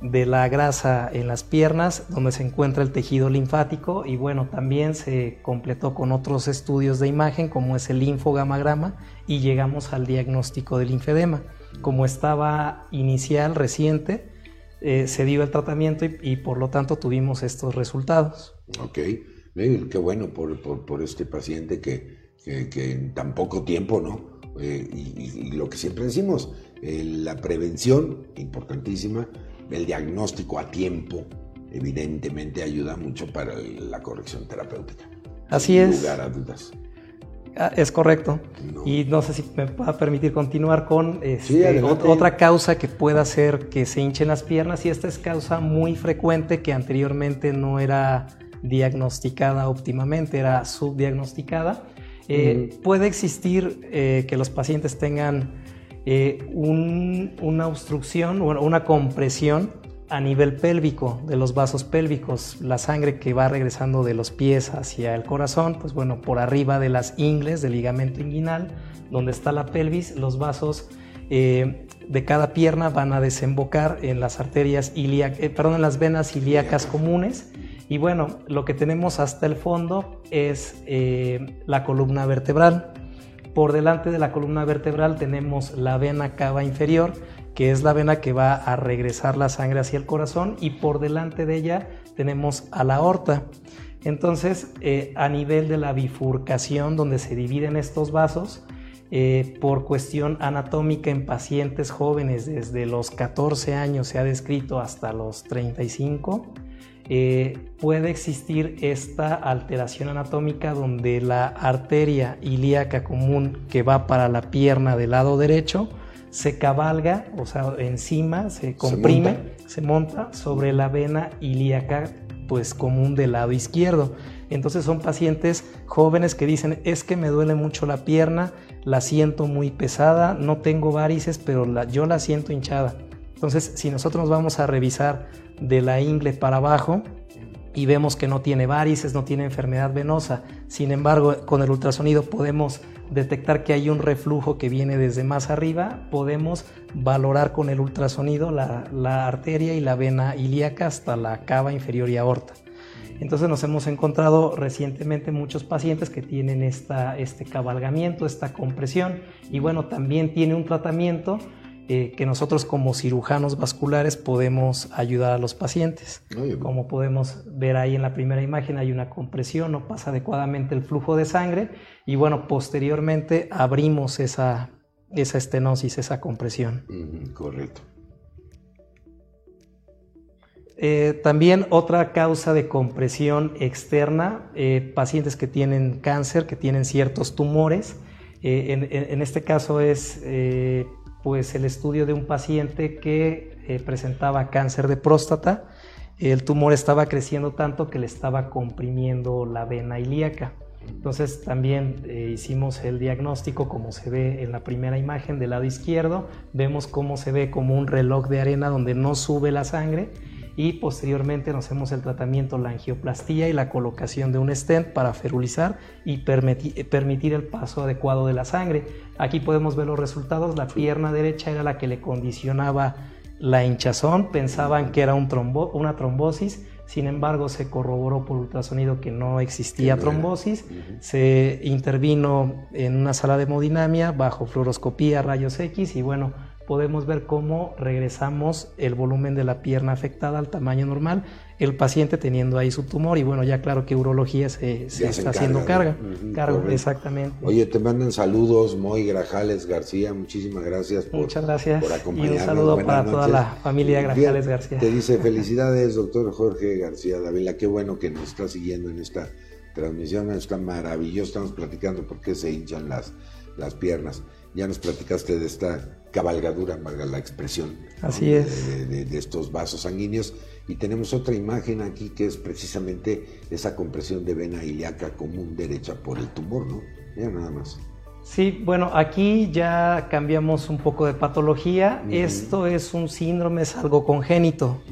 de la grasa en las piernas, donde se encuentra el tejido linfático y bueno, también se completó con otros estudios de imagen como es el linfogamagrama y llegamos al diagnóstico del linfedema. Como estaba inicial, reciente, eh, se dio el tratamiento y, por lo tanto tuvimos estos resultados. Ok, qué bueno por, este paciente que, que, en tan poco tiempo, ¿no? Eh, y, lo que siempre decimos, eh, la prevención, importantísima, el diagnóstico a tiempo, evidentemente ayuda mucho para la corrección terapéutica. Así es. lugar a dudas. Ah, es correcto. Y no sé si me va a permitir continuar con este, otra causa que pueda hacer que se hinchen las piernas y esta es causa muy frecuente que anteriormente no era diagnosticada óptimamente, era subdiagnosticada. Eh, puede existir eh, que los pacientes tengan eh, una obstrucción o una compresión a nivel pélvico, de los vasos pélvicos, la sangre que va regresando de los pies hacia el corazón, pues bueno, por arriba de las ingles, del ligamento inguinal, donde está la pelvis, los vasos eh, de cada pierna van a desembocar en las arterias ilíacas, eh, perdón, en las venas ilíacas comunes. Y bueno, lo que tenemos hasta el fondo es eh, la columna vertebral. Por delante de la columna vertebral tenemos la vena cava inferior, que es la vena que va a regresar la sangre hacia el corazón y por delante de ella tenemos a la aorta. Entonces, eh, a nivel de la bifurcación donde se dividen estos vasos, eh, por cuestión anatómica en pacientes jóvenes desde los 14 años se ha descrito hasta los 35, eh, puede existir esta alteración anatómica donde la arteria ilíaca común que va para la pierna del lado derecho se cabalga, o sea, encima, se comprime, se monta, sobre la vena ilíaca, pues común del lado izquierdo. Entonces son pacientes jóvenes que dicen, es que me duele mucho la pierna, la siento muy pesada, no tengo varices, pero yo la siento hinchada. Entonces, si nosotros nos vamos a revisar de la ingle para abajo, y vemos que no tiene varices, no tiene enfermedad venosa. Sin embargo, con el ultrasonido podemos detectar que hay un reflujo que viene desde más arriba, podemos valorar con el ultrasonido la, arteria y la vena ilíaca hasta la cava inferior y aorta. Entonces nos hemos encontrado recientemente muchos pacientes que tienen esta, este cabalgamiento, esta compresión y bueno, también tiene un tratamiento eh, que nosotros como cirujanos vasculares podemos ayudar a los pacientes. como podemos ver ahí en la primera imagen, hay una compresión, no pasa adecuadamente el flujo de sangre y bueno, posteriormente abrimos esa, esa estenosis, esa compresión. correcto. Eh, también otra causa de compresión externa, eh, pacientes que tienen cáncer, que tienen ciertos tumores. En, en, este caso es pues el estudio de un paciente que eh, presentaba cáncer de próstata. El tumor estaba creciendo tanto que le estaba comprimiendo la vena ilíaca. Entonces también eh, hicimos el diagnóstico como se ve en la primera imagen del lado izquierdo. Vemos cómo se ve como un reloj de arena donde no sube la sangre y posteriormente nos hacemos el tratamiento, la angioplastía y la colocación de un stent para ferulizar y permitir el paso adecuado de la sangre. Aquí podemos ver los resultados, la pierna derecha era la que le condicionaba la hinchazón, pensaban que era un una trombosis, sin embargo se corroboró por ultrasonido que no existía trombosis, se intervino en una sala de hemodinamia bajo fluoroscopía, rayos X y bueno, podemos ver cómo regresamos el volumen de la pierna afectada al tamaño normal, el paciente teniendo ahí su tumor y bueno, ya claro que urología se, está haciendo carga. exactamente. Oye, te mandan saludos, Moy Grajales García, muchísimas gracias por, Muchas gracias. por acompañarnos. Y un saludo para toda la familia Grajales García. Te dice [LAUGHS] felicidades, doctor Jorge García Davila, qué bueno que nos está siguiendo en esta transmisión, está maravilloso, estamos platicando por qué se hinchan las, las piernas. Ya nos platicaste de esta cabalgadura, valga la expresión. Así es. De, estos vasos sanguíneos. Y tenemos otra imagen aquí que es precisamente esa compresión de vena ilíaca común derecha por el tumor, ¿no? Ya nada más. Sí, bueno, aquí ya cambiamos un poco de patología. Esto es un síndrome, es algo congénito.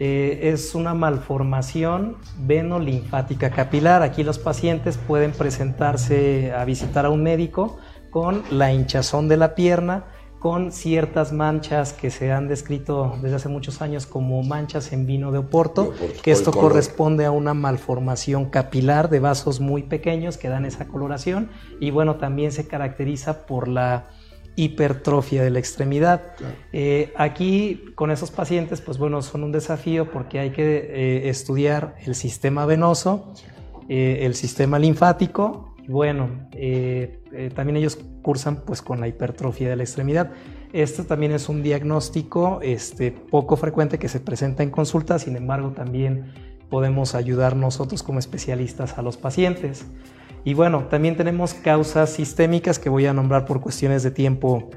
Eh, es una malformación venolinfática capilar. Aquí los pacientes pueden presentarse a visitar a un médico con la hinchazón de la pierna, con ciertas manchas que se han descrito desde hace muchos años como manchas en vino de Oporto, que esto corresponde a una malformación capilar de vasos muy pequeños que dan esa coloración y bueno, también se caracteriza por la hipertrofia de la extremidad. Eh, aquí con esos pacientes, pues bueno, son un desafío porque hay que eh, estudiar el sistema venoso, eh, el sistema linfático bueno, eh, eh, también ellos cursan pues con la hipertrofia de la extremidad. Este también es un diagnóstico este, poco frecuente que se presenta en consulta, sin embargo también podemos ayudar nosotros como especialistas a los pacientes. Y bueno, también tenemos causas sistémicas que voy a nombrar por cuestiones de tiempo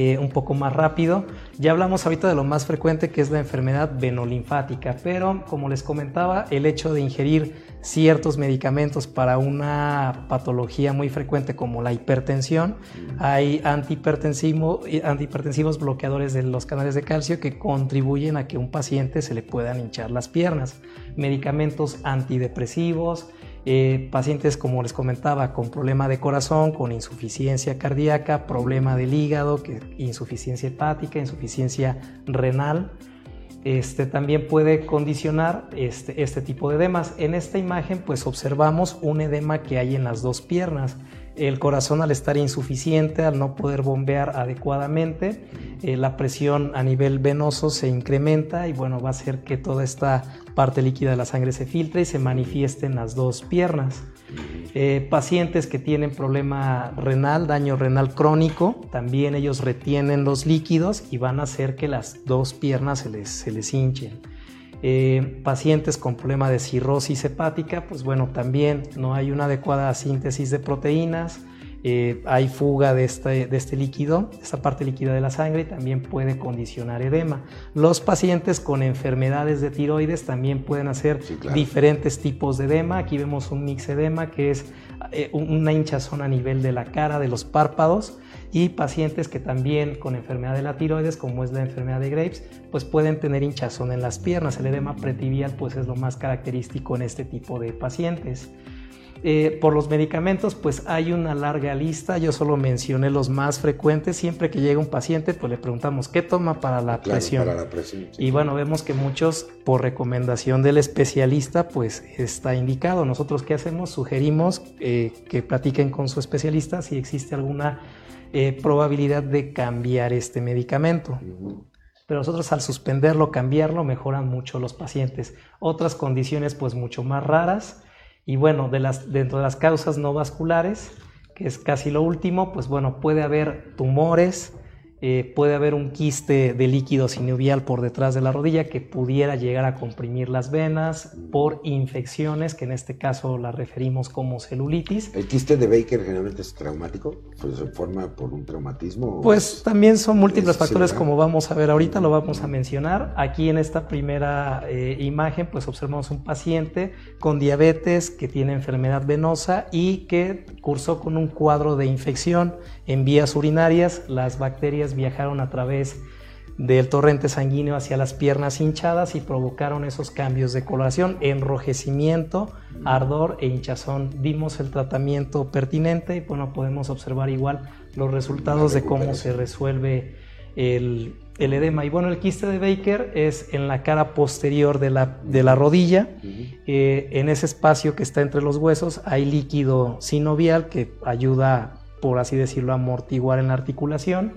eh, un poco más rápido. Ya hablamos ahorita de lo más frecuente que es la enfermedad venolinfática, pero como les comentaba, el hecho de ingerir ciertos medicamentos para una patología muy frecuente como la hipertensión, hay antihipertensivos bloqueadores de los canales de calcio que contribuyen a que un paciente se le puedan hinchar las piernas. Medicamentos antidepresivos, eh, pacientes, como les comentaba, con problema de corazón, con insuficiencia cardíaca, problema del hígado, insuficiencia hepática, insuficiencia renal. Este, también puede condicionar este, este tipo de edemas. En esta imagen pues observamos un edema que hay en las dos piernas el corazón al estar insuficiente, al no poder bombear adecuadamente, eh, la presión a nivel venoso se incrementa y bueno, va a hacer que toda esta parte líquida de la sangre se filtre y se manifieste en las dos piernas. Eh, pacientes que tienen problema renal, daño renal crónico, también ellos retienen los líquidos y van a hacer que las dos piernas se les, se les hinchen. Eh, pacientes con problema de cirrosis hepática, pues bueno, también no hay una adecuada síntesis de proteínas, eh, hay fuga de este, de este líquido, esta parte líquida de la sangre, y también puede condicionar edema. Los pacientes con enfermedades de tiroides también pueden hacer diferentes tipos de edema. Aquí vemos un mix edema que es eh, una hinchazón a nivel de la cara, de los párpados y pacientes que también con enfermedad de la tiroides, como es la enfermedad de Graves, pues pueden tener hinchazón en las piernas. El edema pretibial pues es lo más característico en este tipo de pacientes. Eh, por los medicamentos, pues hay una larga lista. Yo solo mencioné los más frecuentes. Siempre que llega un paciente, pues le preguntamos qué toma para la presión. Para la presión Y bueno, vemos que muchos, por recomendación del especialista, pues está indicado. Nosotros qué hacemos? Sugerimos eh, que platiquen con su especialista si existe alguna eh, probabilidad de cambiar este medicamento. Pero nosotros al suspenderlo, cambiarlo, mejoran mucho los pacientes. Otras condiciones pues mucho más raras y bueno, de las, dentro de las causas no vasculares, que es casi lo último, pues bueno, puede haber tumores, eh, puede haber un quiste de líquido sinovial por detrás de la rodilla que pudiera llegar a comprimir las venas por infecciones, que en este caso la referimos como celulitis. ¿El quiste de Baker generalmente es traumático? Pues, ¿Se forma por un traumatismo? Pues también son múltiples factores como vamos a ver ahorita, lo vamos a mencionar. Aquí en esta primera eh, imagen pues observamos un paciente con diabetes que tiene enfermedad venosa y que cursó con un cuadro de infección en vías urinarias, las bacterias viajaron a través del torrente sanguíneo hacia las piernas hinchadas y provocaron esos cambios de coloración, enrojecimiento, ardor e hinchazón. Dimos el tratamiento pertinente y bueno, podemos observar igual los resultados de cómo se resuelve el, edema. Y bueno, el quiste de Baker es en la cara posterior de la, de la rodilla. Eh, en ese espacio que está entre los huesos hay líquido sinovial que ayuda por así decirlo, amortiguar en la articulación.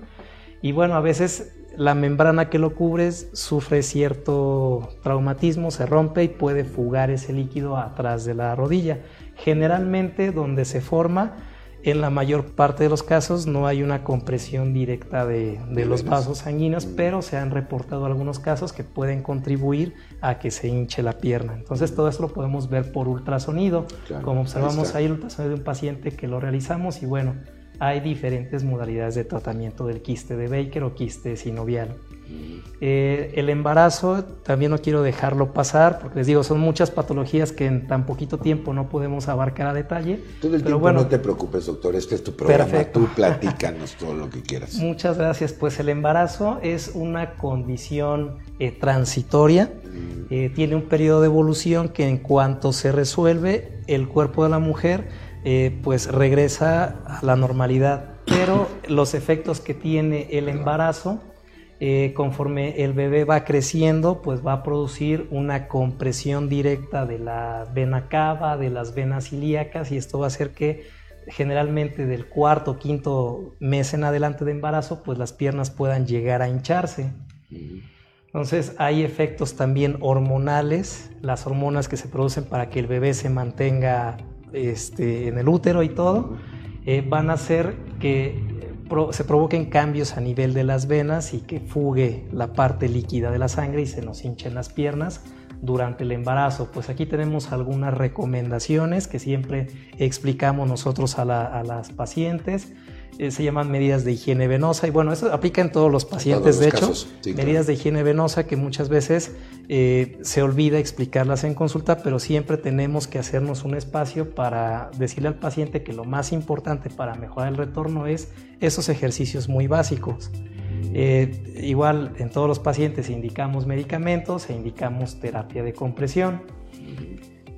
Y bueno, a veces la membrana que lo cubre sufre cierto traumatismo, se rompe y puede fugar ese líquido atrás de la rodilla. Generalmente donde se forma, en la mayor parte de los casos no hay una compresión directa de, los vasos sanguíneos, pero se han reportado algunos casos que pueden contribuir a que se hinche la pierna. Entonces todo eso lo podemos ver por ultrasonido, como observamos ahí, ahí el ultrasonido de un paciente que lo realizamos y bueno, hay diferentes modalidades de tratamiento del quiste de Baker o quiste sinovial. Eh, el embarazo también no quiero dejarlo pasar, porque les digo, son muchas patologías que en tan poquito tiempo no podemos abarcar a detalle. Todo el pero tiempo bueno, no te preocupes, doctor, este es tu programa, perfecto. tú platícanos todo lo que quieras. [LAUGHS] Muchas gracias. Pues el embarazo es una condición eh, transitoria, eh, tiene un periodo de evolución que en cuanto se resuelve, el cuerpo de la mujer eh, pues regresa a la normalidad. pero los efectos que tiene el embarazo, eh, conforme el bebé va creciendo, pues va a producir una compresión directa de la vena cava, de las venas ilíacas, y esto va a hacer que generalmente del cuarto o quinto mes en adelante de embarazo, pues las piernas puedan llegar a hincharse. Entonces hay efectos también hormonales, las hormonas que se producen para que el bebé se mantenga este, en el útero y todo, eh, van a hacer que se provoquen cambios a nivel de las venas y que fugue la parte líquida de la sangre y se nos hinchen las piernas durante el embarazo. Pues aquí tenemos algunas recomendaciones que siempre explicamos nosotros a, las pacientes. Eh, se llaman medidas de higiene venosa y bueno, eso aplica en todos los pacientes, de hecho, medidas de higiene venosa que muchas veces eh, se olvida explicarlas en consulta, pero siempre tenemos que hacernos un espacio para decirle al paciente que lo más importante para mejorar el retorno es esos ejercicios muy básicos. Eh, igual en todos los pacientes indicamos medicamentos e indicamos terapia de compresión.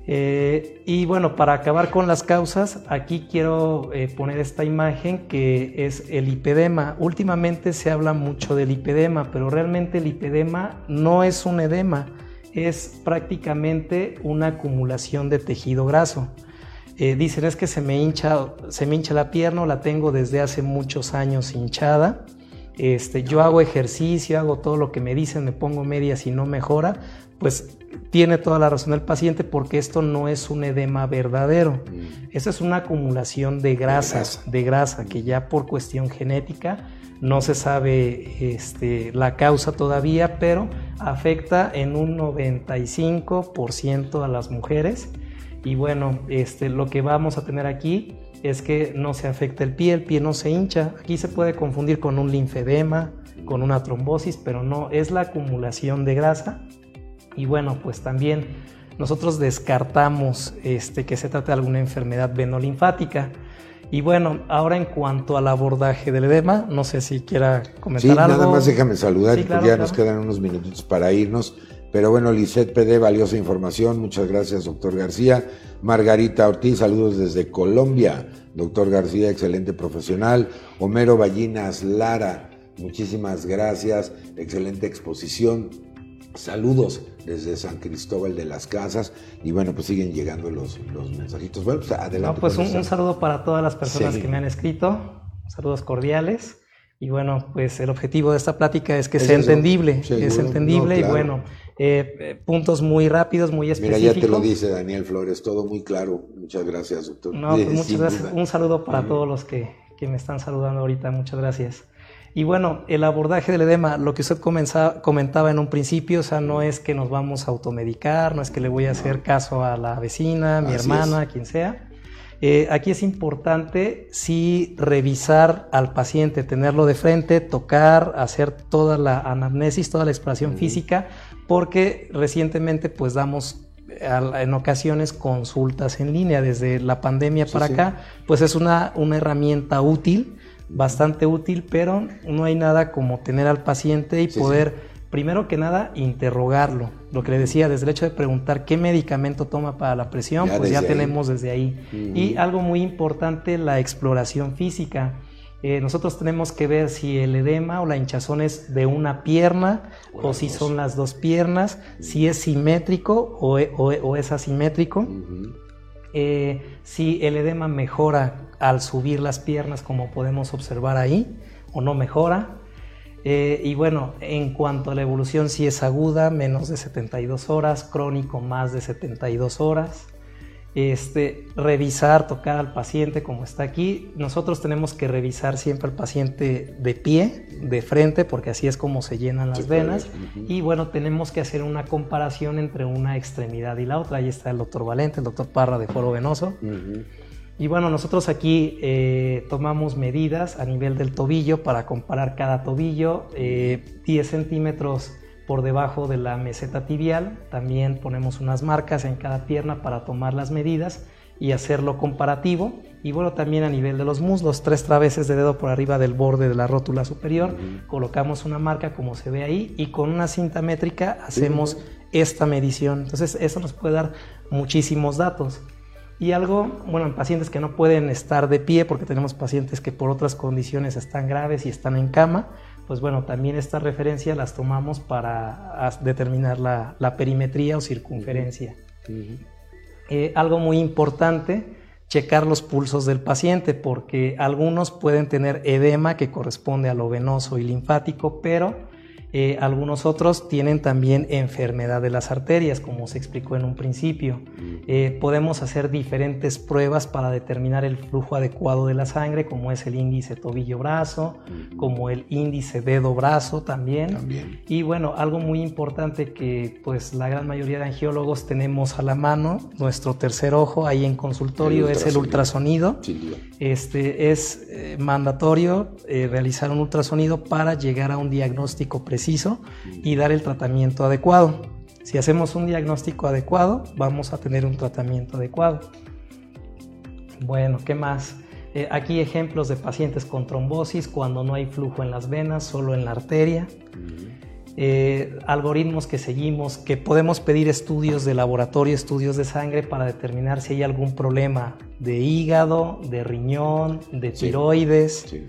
Eh, y bueno, para acabar con las causas, aquí quiero eh, poner esta imagen que es el lipedema. Últimamente se habla mucho del lipedema, pero realmente el lipedema no es un edema, es prácticamente una acumulación de tejido graso. dicen es que se me, hincha, se me hincha la pierna, la tengo desde hace muchos años hinchada este, yo hago ejercicio, hago todo lo que me dicen, me pongo medias y no mejora, pues tiene toda la razón el paciente porque esto no es un edema verdadero. Mm. Esto es una acumulación de grasas, de grasa, que ya por cuestión genética no se sabe este, la causa todavía, pero afecta en un 95% a las mujeres. Y bueno, este, lo que vamos a tener aquí es que no se afecta el pie, el pie no se hincha. Aquí se puede confundir con un linfedema, con una trombosis, pero no, es la acumulación de grasa. Y bueno, pues también nosotros descartamos este, que se trate de alguna enfermedad venolinfática. Y bueno, ahora en cuanto al abordaje del edema, no sé si quiera comentar sí, algo. Nada más déjame saludar, porque ya nos quedan unos minutitos para irnos. Pero bueno, Lisette PD, valiosa información. Muchas gracias, doctor García. Margarita Ortiz, saludos desde Colombia. Doctor García, excelente profesional. Homero Ballinas Lara, muchísimas gracias. Excelente exposición. Saludos desde San Cristóbal de las Casas. Y bueno, pues siguen llegando los, los mensajitos. Bueno, pues adelante. pues un, saludo para todas las personas que me han escrito. Saludos cordiales. Y bueno, pues el objetivo de esta plática es que sea entendible, es entendible y bueno, eh, eh, puntos muy rápidos, muy específicos. Mira, ya te lo dice Daniel Flores, todo muy claro. Muchas gracias, doctor. No, pues [LAUGHS] muchas gracias. Un saludo para todos los que, que, me están saludando ahorita, muchas gracias. Y bueno, el abordaje del edema, lo que usted comentaba en un principio, o sea, no es que nos vamos a automedicar, no es que le voy a hacer caso a la vecina, mi hermana, quien sea. Eh, aquí es importante sí revisar al paciente, tenerlo de frente, tocar, hacer toda la anamnesis, toda la exploración física, porque recientemente pues damos en ocasiones consultas en línea. Desde la pandemia para acá, pues es una, una herramienta útil, bastante útil, pero no hay nada como tener al paciente y poder primero que nada, interrogarlo. Lo que le decía, desde el hecho de preguntar qué medicamento toma para la presión, pues ya tenemos desde ahí. Y algo muy importante, la exploración física. Eh, nosotros tenemos que ver si el edema o la hinchazón es de una pierna o, si son las dos piernas, si es simétrico o, o, es asimétrico. Eh, si el edema mejora al subir las piernas, como podemos observar ahí, o no mejora. Eh, y bueno, en cuanto a la evolución, si es aguda, menos de 72 horas, crónico, más de 72 horas. Este, revisar, tocar al paciente como está aquí. Nosotros tenemos que revisar siempre al paciente de pie, de frente, porque así es como se llenan las venas. Y bueno, tenemos que hacer una comparación entre una extremidad y la otra. Ahí está el doctor Valente, el doctor Parra de Foro Venoso. Y bueno, nosotros aquí eh, tomamos medidas a nivel del tobillo para comparar cada tobillo, 10 eh, centímetros por debajo de la meseta tibial. También ponemos unas marcas en cada pierna para tomar las medidas y hacerlo comparativo. Y bueno, también a nivel de los muslos, tres traveses de dedo por arriba del borde de la rótula superior. Colocamos una marca como se ve ahí y con una cinta métrica hacemos esta medición. Entonces eso nos puede dar muchísimos datos. Y algo, bueno, en pacientes que no pueden estar de pie, porque tenemos pacientes que por otras condiciones están graves y están en cama, pues bueno, también estas referencias las tomamos para determinar la, perimetría o circunferencia. Eh, algo muy importante, checar los pulsos del paciente, porque algunos pueden tener edema que corresponde a lo venoso y linfático, pero eh, algunos otros tienen también enfermedad de las arterias, como se explicó en un principio. Eh, podemos hacer diferentes pruebas para determinar el flujo adecuado de la sangre, como es el índice tobillo-brazo, como el índice dedo-brazo también. Y bueno, algo muy importante que pues la gran mayoría de angiólogos tenemos a la mano, nuestro tercer ojo ahí en consultorio es el ultrasonido. Este, es eh, mandatorio realizar un ultrasonido para llegar a un diagnóstico preciso y dar el tratamiento adecuado. Si hacemos un diagnóstico adecuado, vamos a tener un tratamiento adecuado. Bueno, ¿qué más? Eh, aquí ejemplos de pacientes con trombosis cuando no hay flujo en las venas, solo en la arteria. Eh, algoritmos que seguimos, que podemos pedir estudios de laboratorio, estudios de sangre para determinar si hay algún problema de hígado, de riñón, de tiroides. Sí,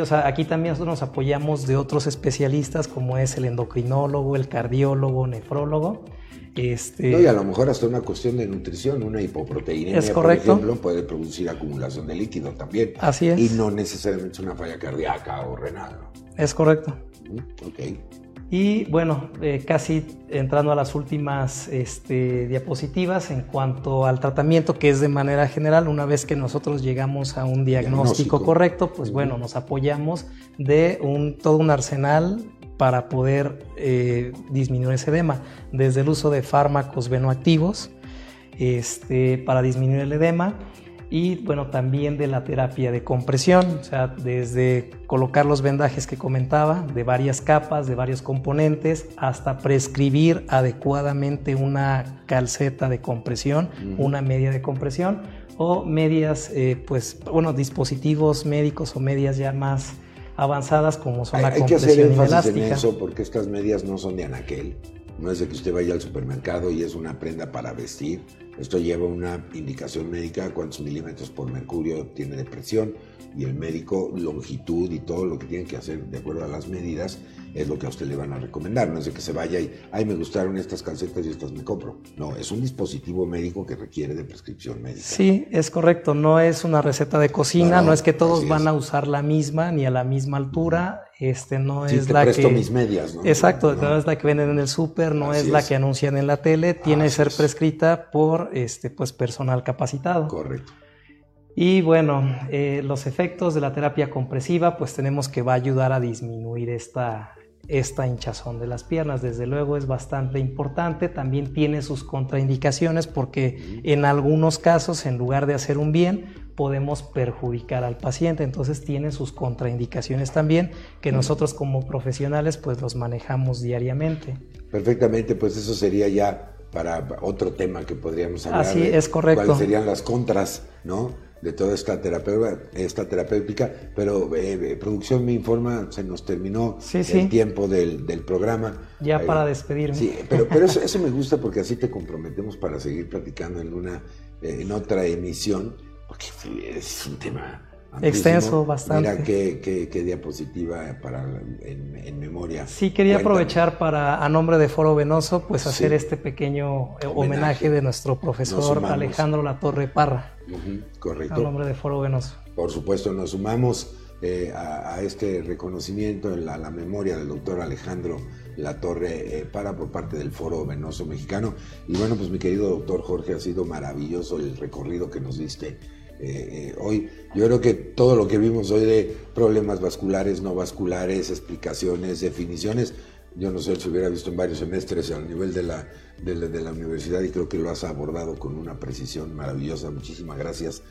o sea, aquí también nosotros nos apoyamos de otros especialistas como es el endocrinólogo, el cardiólogo, nefrólogo. Este... No, y a lo mejor hasta una cuestión de nutrición, una hipoproteína, por ejemplo, puede producir acumulación de líquido también. Así es. Y no necesariamente una falla cardíaca o renal. Es correcto. Ok. Y bueno, eh, casi entrando a las últimas este, diapositivas en cuanto al tratamiento, que es de manera general, una vez que nosotros llegamos a un diagnóstico, correcto, pues bueno, nos apoyamos de un, todo un arsenal para poder eh, disminuir ese edema, desde el uso de fármacos venoactivos este, para disminuir el edema, y bueno, también de la terapia de compresión, o sea, desde colocar los vendajes que comentaba, de varias capas, de varios componentes, hasta prescribir adecuadamente una calceta de compresión, una media de compresión o medias, eh, pues, bueno, dispositivos médicos o medias ya más avanzadas como son la compresión Hay que hacer énfasis en eso porque estas medias no son de anaquel, no es de que usted vaya al supermercado y es una prenda para vestir esto lleva una indicación médica, cuántos milímetros por mercurio tiene de presión y el médico longitud y todo lo que tiene que hacer de acuerdo a las medidas es lo que a usted le van a recomendar. No es de que se vaya y, ay, me gustaron estas calcetas y estas me compro. No, es un dispositivo médico que requiere de prescripción médica. Sí, es correcto. No es una receta de cocina, no, es que todos van a usar la misma ni a la misma altura. Este no sí, es te la presto que. mis medias, ¿no? Exacto, no. es la que venden en el súper, no es la que anuncian en la tele, tiene que ser prescrita por este pues personal capacitado. Correcto. Y bueno, eh, los efectos de la terapia compresiva, pues tenemos que va a ayudar a disminuir esta, esta hinchazón de las piernas. Desde luego es bastante importante, también tiene sus contraindicaciones porque en algunos casos, en lugar de hacer un bien, podemos perjudicar al paciente. Entonces tiene sus contraindicaciones también que nosotros como profesionales pues los manejamos diariamente. Perfectamente, pues eso sería ya para otro tema que podríamos hablar. Así es correcto. ¿Cuáles serían las contras, no? De toda esta, esta terapéutica, pero eh, eh, producción me informa, se nos terminó el tiempo del, programa. Ya para despedirme. Sí, pero, pero [LAUGHS] eso, me gusta porque así te comprometemos para seguir platicando en, una, eh, en otra emisión, porque es un tema Extenso, bastante. Mira qué, diapositiva para en, memoria. Sí, quería aprovechar para, a nombre de Foro Venoso, pues hacer este pequeño homenaje. de nuestro profesor Alejandro Latorre Parra. correcto. A nombre de Foro Venoso. Por supuesto, nos sumamos eh, a, este reconocimiento en la, memoria del doctor Alejandro Latorre eh, Parra por parte del Foro Venoso Mexicano. Y bueno, pues mi querido doctor Jorge, ha sido maravilloso el recorrido que nos diste eh, hoy. Yo creo que todo lo que vimos hoy de problemas vasculares, no vasculares, explicaciones, definiciones, yo no sé si hubiera visto en varios semestres al nivel de la, de la, universidad y creo que lo has abordado con una precisión maravillosa. Muchísimas gracias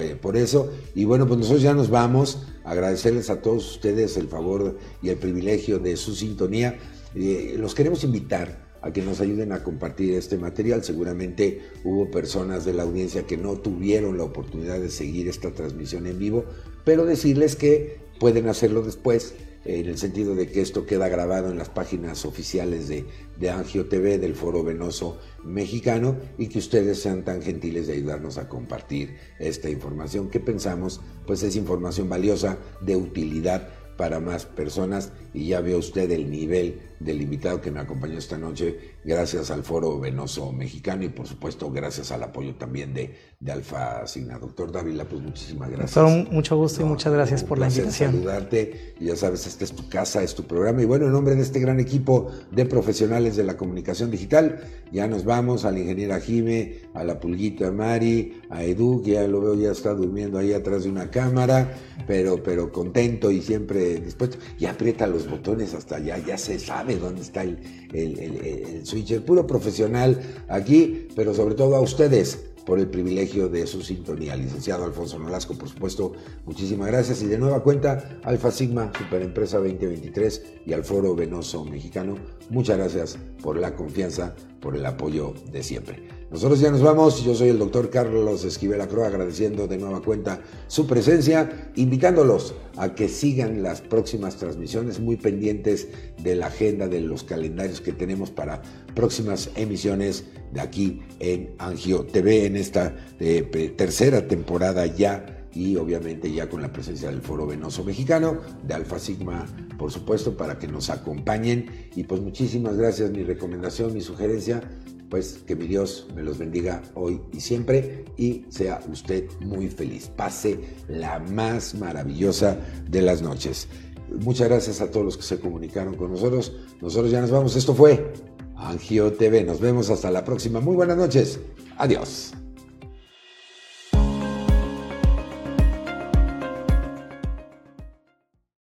eh, por eso. Y bueno, pues nosotros ya nos vamos. Agradecerles a todos ustedes el favor y el privilegio de su sintonía. Eh, los queremos invitar a que nos ayuden a compartir este material. Seguramente hubo personas de la audiencia que no tuvieron la oportunidad de seguir esta transmisión en vivo, pero decirles que pueden hacerlo después en el sentido de que esto queda grabado en las páginas oficiales de, de Angio TV, del Foro Venoso Mexicano, y que ustedes sean tan gentiles de ayudarnos a compartir esta información que pensamos pues es información valiosa, de utilidad para más personas y ya ve usted el nivel del invitado que me acompañó esta noche, gracias al Foro Venoso Mexicano y por supuesto gracias al apoyo también de, de Alfa Signa. Doctor Dávila, pues muchísimas gracias. Doctor, mucho gusto y muchas gracias por la invitación. saludarte, ya sabes, esta es tu casa, es tu programa y bueno, en nombre de este gran equipo de profesionales de la comunicación digital, ya nos vamos a la ingeniera Jime, a la pulguita Mari, a Edu, que ya lo veo, ya está durmiendo ahí atrás de una cámara, pero, pero contento y siempre dispuesto, y aprieta los botones hasta allá, ya se sabe dónde está el, el, el, switcher, puro profesional aquí, pero sobre todo a ustedes por el privilegio de su sintonía. Licenciado Alfonso Nolasco, por supuesto, muchísimas gracias. Y de nueva cuenta, Alfa Sigma, Superempresa 2023 y al Foro Venoso Mexicano, muchas gracias por la confianza, por el apoyo de siempre. Nosotros ya nos vamos, yo soy el doctor Carlos Esquivel Acro, agradeciendo de nueva cuenta su presencia, invitándolos a que sigan las próximas transmisiones, muy pendientes de la agenda, de los calendarios que tenemos para próximas emisiones de aquí en Angio TV en esta eh, tercera temporada ya y obviamente ya con la presencia del Foro Venoso Mexicano, de Alfa Sigma, por supuesto, para que nos acompañen. Y pues muchísimas gracias, mi recomendación, mi sugerencia, pues que mi Dios me los bendiga hoy y siempre y sea usted muy feliz. Pase la más maravillosa de las noches. Muchas gracias a todos los que se comunicaron con nosotros. Nosotros ya nos vamos. Esto fue Angio TV. Nos vemos hasta la próxima. Muy buenas noches. Adiós.